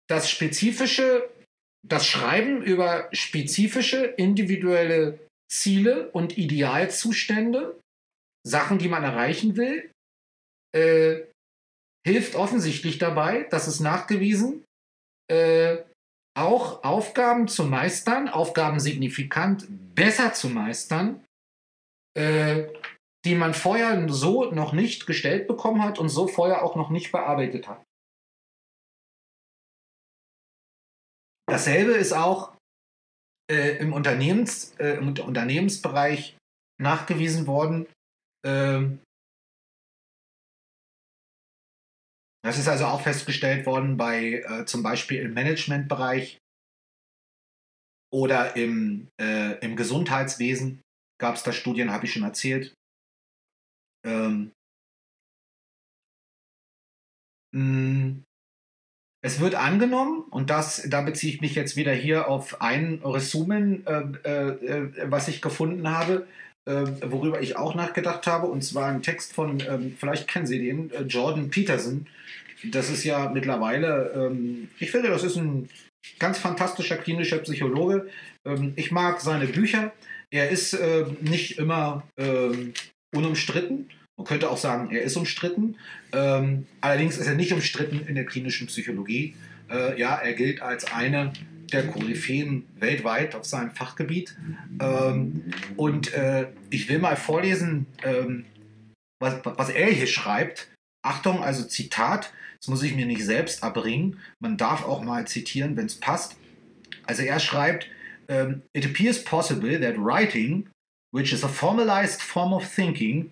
Speaker 1: das spezifische, das Schreiben über spezifische individuelle Ziele und Idealzustände, Sachen, die man erreichen will, äh, hilft offensichtlich dabei, das ist nachgewiesen, äh, auch Aufgaben zu meistern, Aufgaben signifikant besser zu meistern, äh, die man vorher so noch nicht gestellt bekommen hat und so vorher auch noch nicht bearbeitet hat. Dasselbe ist auch äh, im, Unternehmens, äh, im Unternehmensbereich nachgewiesen worden. Ähm, Das ist also auch festgestellt worden bei äh, zum Beispiel im Managementbereich oder im, äh, im Gesundheitswesen gab es da Studien, habe ich schon erzählt. Ähm, hm, es wird angenommen, und das, da beziehe ich mich jetzt wieder hier auf ein Resumen, äh, äh, was ich gefunden habe, äh, worüber ich auch nachgedacht habe, und zwar ein Text von, ähm, vielleicht kennen Sie den, äh, Jordan Peterson. Das ist ja mittlerweile, ähm, ich finde, das ist ein ganz fantastischer klinischer Psychologe. Ähm, ich mag seine Bücher. Er ist äh, nicht immer ähm, unumstritten. Man könnte auch sagen, er ist umstritten. Ähm, allerdings ist er nicht umstritten in der klinischen Psychologie. Äh, ja, er gilt als eine der Koryphäen weltweit auf seinem Fachgebiet. Ähm, und äh, ich will mal vorlesen, ähm, was, was er hier schreibt. Achtung, also Zitat, das muss ich mir nicht selbst abbringen. Man darf auch mal zitieren, wenn es passt. Also er schreibt, um, It appears possible that writing, which is a formalized form of thinking,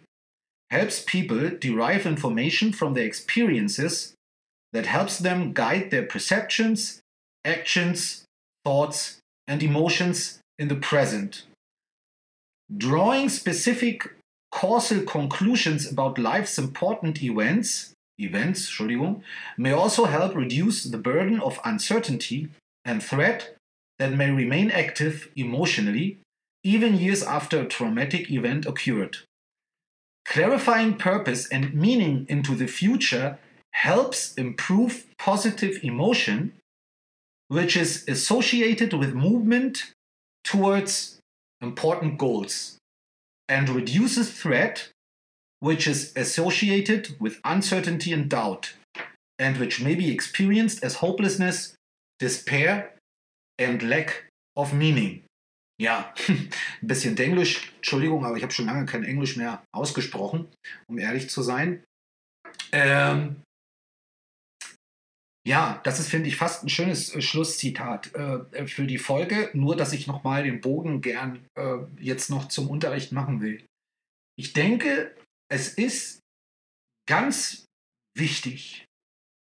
Speaker 1: helps people derive information from their experiences that helps them guide their perceptions, actions, thoughts, and emotions in the present. Drawing specific causal conclusions about life's important events, events, Entschuldigung, may also help reduce the burden of uncertainty and threat that may remain active emotionally even years after a traumatic event occurred. Clarifying purpose and meaning into the future helps improve positive emotion, which is associated with movement towards important goals, and reduces threat, which is associated with uncertainty and doubt, and which may be experienced as hopelessness, despair, and lack of meaning. Ja, ein bisschen Englisch, Entschuldigung, aber ich habe schon lange kein Englisch mehr ausgesprochen, um ehrlich zu sein. Ähm, ja, das ist, finde ich, fast ein schönes äh, Schlusszitat äh, für die Folge, nur dass ich nochmal den Bogen gern äh, jetzt noch zum Unterricht machen will. Ich denke, es ist ganz wichtig,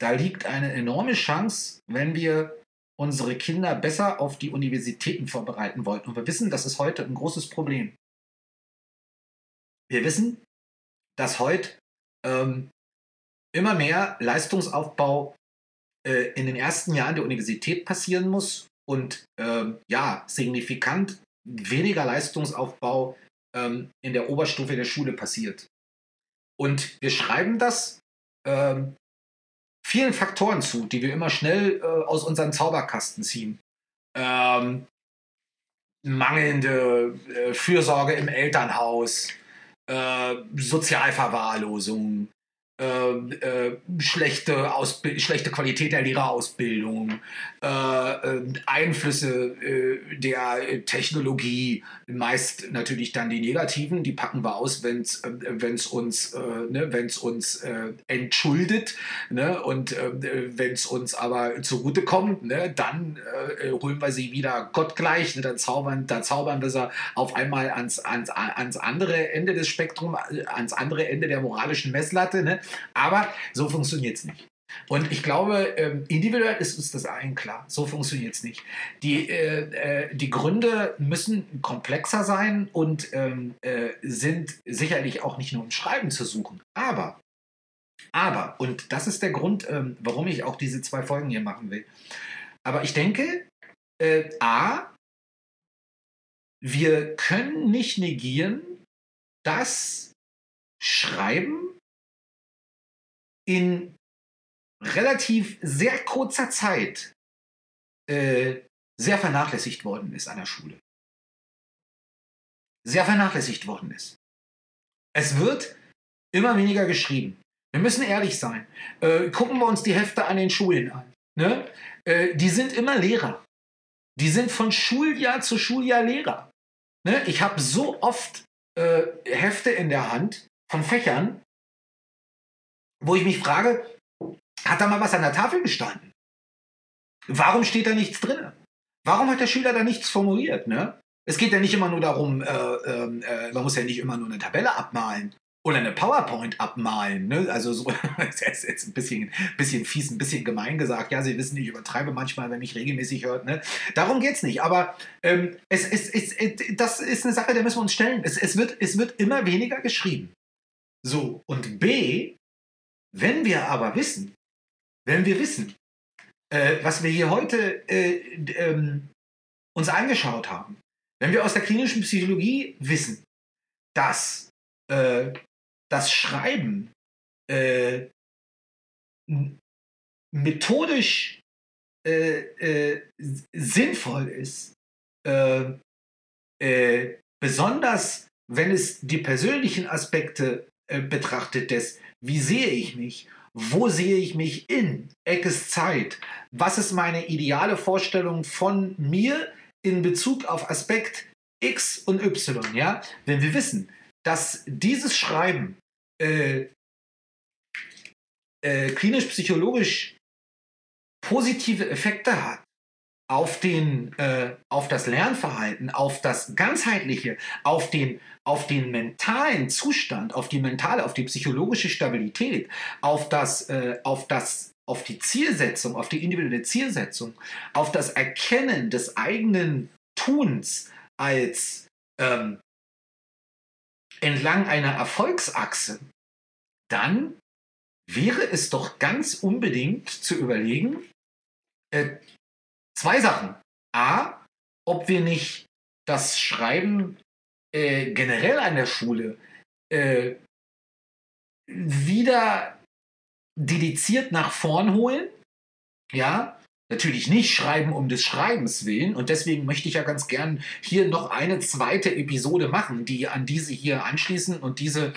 Speaker 1: da liegt eine enorme Chance, wenn wir unsere Kinder besser auf die Universitäten vorbereiten wollten. Und wir wissen, das ist heute ein großes Problem. Wir wissen, dass heute ähm, immer mehr Leistungsaufbau äh, in den ersten Jahren der Universität passieren muss und ähm, ja, signifikant weniger Leistungsaufbau ähm, in der Oberstufe der Schule passiert. Und wir schreiben das ähm, vielen Faktoren zu, die wir immer schnell äh, aus unseren Zauberkasten ziehen. Ähm, mangelnde äh, Fürsorge im Elternhaus, äh, Sozialverwahrlosung, äh, äh, schlechte, schlechte Qualität der Lehrerausbildung, äh, äh Einflüsse äh, der Technologie, meist natürlich dann die negativen, die packen wir aus, wenn es äh, uns, ne, wenn's uns entschuldet ne, und wenn es uns aber zugutekommt, ne, dann holen wir sie wieder gottgleich, ne, dann, zaubern, dann zaubern wir sie auf einmal ans, ans, ans andere Ende des Spektrums, ans andere Ende der moralischen Messlatte. Ne? Aber so funktioniert es nicht. Und ich glaube, ähm, individuell ist uns das allen klar. So funktioniert es nicht. Die, äh, äh, die Gründe müssen komplexer sein und ähm, äh, sind sicherlich auch nicht nur im Schreiben zu suchen. Aber, aber, und das ist der Grund, ähm, warum ich auch diese zwei Folgen hier machen will. Aber ich denke, äh, A, wir können nicht negieren, dass Schreiben in relativ sehr kurzer Zeit äh, sehr vernachlässigt worden ist an der Schule. Sehr vernachlässigt worden ist. Es wird immer weniger geschrieben. Wir müssen ehrlich sein. Äh, gucken wir uns die Hefte an den Schulen an. Ne? Äh, die sind immer Lehrer. Die sind von Schuljahr zu Schuljahr Lehrer. Ne? Ich habe so oft äh, Hefte in der Hand von Fächern, wo ich mich frage, hat da mal was an der Tafel gestanden? Warum steht da nichts drin? Warum hat der Schüler da nichts formuliert? Ne? Es geht ja nicht immer nur darum, äh, ähm, äh, man muss ja nicht immer nur eine Tabelle abmalen oder eine PowerPoint abmalen. Ne? Also so, das ist jetzt ein bisschen, bisschen fies, ein bisschen gemein gesagt. Ja, Sie wissen, ich übertreibe manchmal, wenn mich regelmäßig hört. Ne? Darum geht es nicht. Aber ähm, es, es, es, das ist eine Sache, der müssen wir uns stellen. Es, es, wird, es wird immer weniger geschrieben. So, und B, wenn wir aber wissen, wenn wir wissen, äh, was wir hier heute äh, ähm, uns angeschaut haben, wenn wir aus der klinischen Psychologie wissen, dass äh, das Schreiben äh, methodisch äh, äh, sinnvoll ist, besonders wenn es die persönlichen Aspekte äh, betrachtet, des, wie sehe ich mich, wo sehe ich mich in? Eckes Zeit, was ist meine ideale Vorstellung von mir in Bezug auf Aspekt X und Y, ja, wenn wir wissen, dass dieses Schreiben äh, äh, klinisch-psychologisch positive Effekte hat auf, den, äh, auf das Lernverhalten, auf das ganzheitliche, auf den, auf den mentalen Zustand, auf die mentale, auf die psychologische Stabilität, auf das, äh, auf das auf die Zielsetzung, auf die individuelle Zielsetzung, auf das Erkennen des eigenen Tuns als ähm, entlang einer Erfolgsachse, dann wäre es doch ganz unbedingt zu überlegen, äh, zwei Sachen. A, ob wir nicht das Schreiben äh, generell an der Schule äh, wieder dediziert nach vorn holen. Ja, natürlich nicht schreiben um des Schreibens willen. Und deswegen möchte ich ja ganz gern hier noch eine zweite Episode machen, die an diese hier anschließen und diese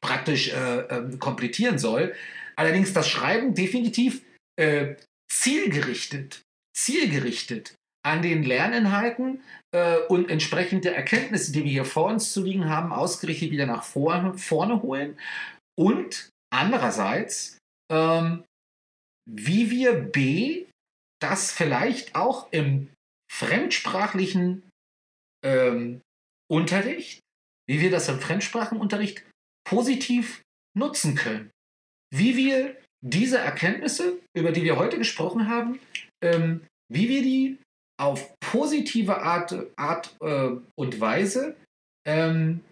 Speaker 1: praktisch äh, äh, komplettieren soll. Allerdings das Schreiben definitiv äh, zielgerichtet, zielgerichtet an den Lerninhalten äh, und entsprechende Erkenntnisse, die wir hier vor uns zu liegen haben, ausgerichtet wieder nach vorne, vorne holen. Und andererseits, ähm, wie wir B das vielleicht auch im fremdsprachlichen ähm, Unterricht, wie wir das im Fremdsprachenunterricht positiv nutzen können. Wie wir diese Erkenntnisse, über die wir heute gesprochen haben, ähm, wie wir die auf positive Art, Art äh, und Weise ähm,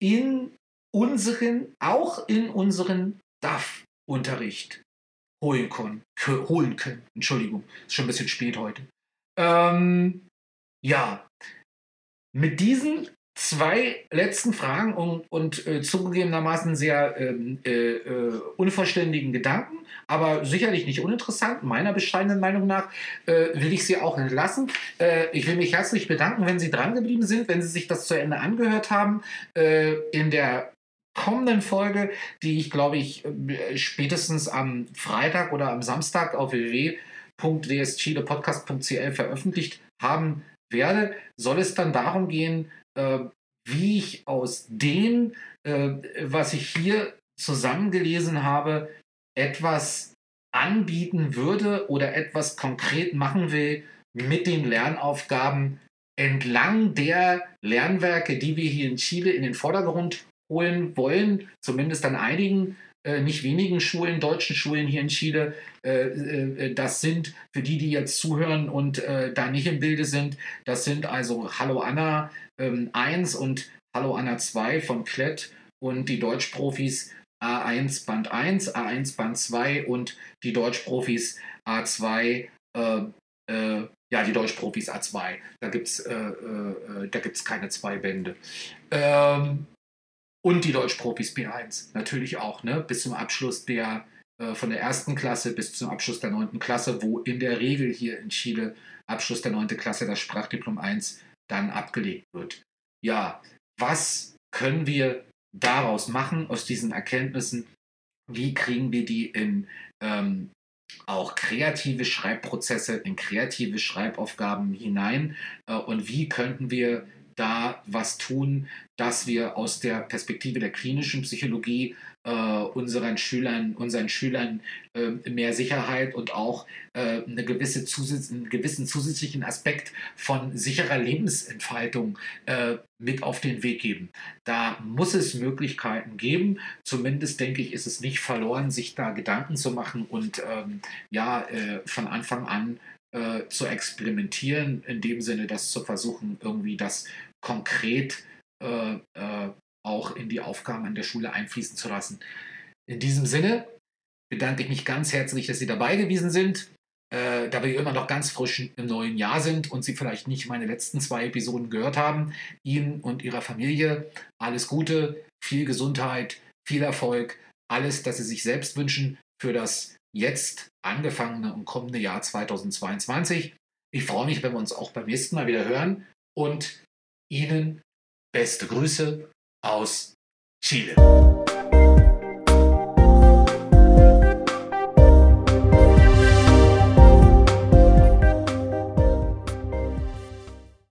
Speaker 1: in unseren, auch in unseren DAF-Unterricht holen können, holen können. Entschuldigung, ist schon ein bisschen spät heute. Ähm, ja, mit diesen zwei letzten Fragen und, und äh, zugegebenermaßen sehr ähm, äh, äh, unvollständigen Gedanken, aber sicherlich nicht uninteressant, meiner bescheidenen Meinung nach, äh, will ich Sie auch entlassen. Äh, ich will mich herzlich bedanken, wenn Sie drangeblieben sind, wenn Sie sich das zu Ende angehört haben. Äh, in der kommenden Folge, die ich glaube ich spätestens am Freitag oder am Samstag auf www.dschilepodcast.cl veröffentlicht haben werde, soll es dann darum gehen, äh, wie ich aus dem, äh, was ich hier zusammengelesen habe, etwas anbieten würde oder etwas konkret machen will mit den Lernaufgaben entlang der Lernwerke, die wir hier in Chile in den Vordergrund holen wollen, zumindest an einigen, äh, nicht wenigen Schulen, deutschen Schulen hier in Chile. Äh, äh, das sind, für die, die jetzt zuhören und äh, da nicht im Bilde sind, das sind also Hallo Anna ähm, 1 und Hallo Anna 2 von Klett und die Deutschprofis A1 Band 1, A1 Band 2 und die Deutschprofis A2 äh, äh, ja, die Deutschprofis A2. Da gibt es äh, äh, keine zwei Bände. Ähm, und die Deutschprofis B1 natürlich auch, ne? bis zum Abschluss der, äh, von der ersten Klasse bis zum Abschluss der neunten Klasse, wo in der Regel hier in Chile Abschluss der neunten Klasse das Sprachdiplom 1 dann abgelegt wird. Ja, was können wir daraus machen, aus diesen Erkenntnissen? Wie kriegen wir die in ähm, auch kreative Schreibprozesse, in kreative Schreibaufgaben hinein? Äh, und wie könnten wir da was tun, dass wir aus der Perspektive der klinischen Psychologie unseren Schülern, unseren Schülern äh, mehr Sicherheit und auch äh, eine gewisse Zusatz, einen gewissen zusätzlichen Aspekt von sicherer Lebensentfaltung äh, mit auf den Weg geben. Da muss es Möglichkeiten geben. Zumindest denke ich, ist es nicht verloren, sich da Gedanken zu machen und ähm, ja, äh, von Anfang an äh, zu experimentieren, in dem Sinne, das zu versuchen, irgendwie das konkret äh, äh, auch in die Aufgaben an der Schule einfließen zu lassen. In diesem Sinne bedanke ich mich ganz herzlich, dass Sie dabei gewesen sind. äh, da wir immer noch ganz frisch im neuen Jahr sind und Sie vielleicht nicht meine letzten zwei Episoden gehört haben, Ihnen und Ihrer Familie alles Gute, viel Gesundheit, viel Erfolg, alles, das Sie sich selbst wünschen für das jetzt angefangene und kommende Jahr 2022. Ich freue mich, wenn wir uns auch beim nächsten Mal wieder hören und Ihnen beste Grüße aus Chile.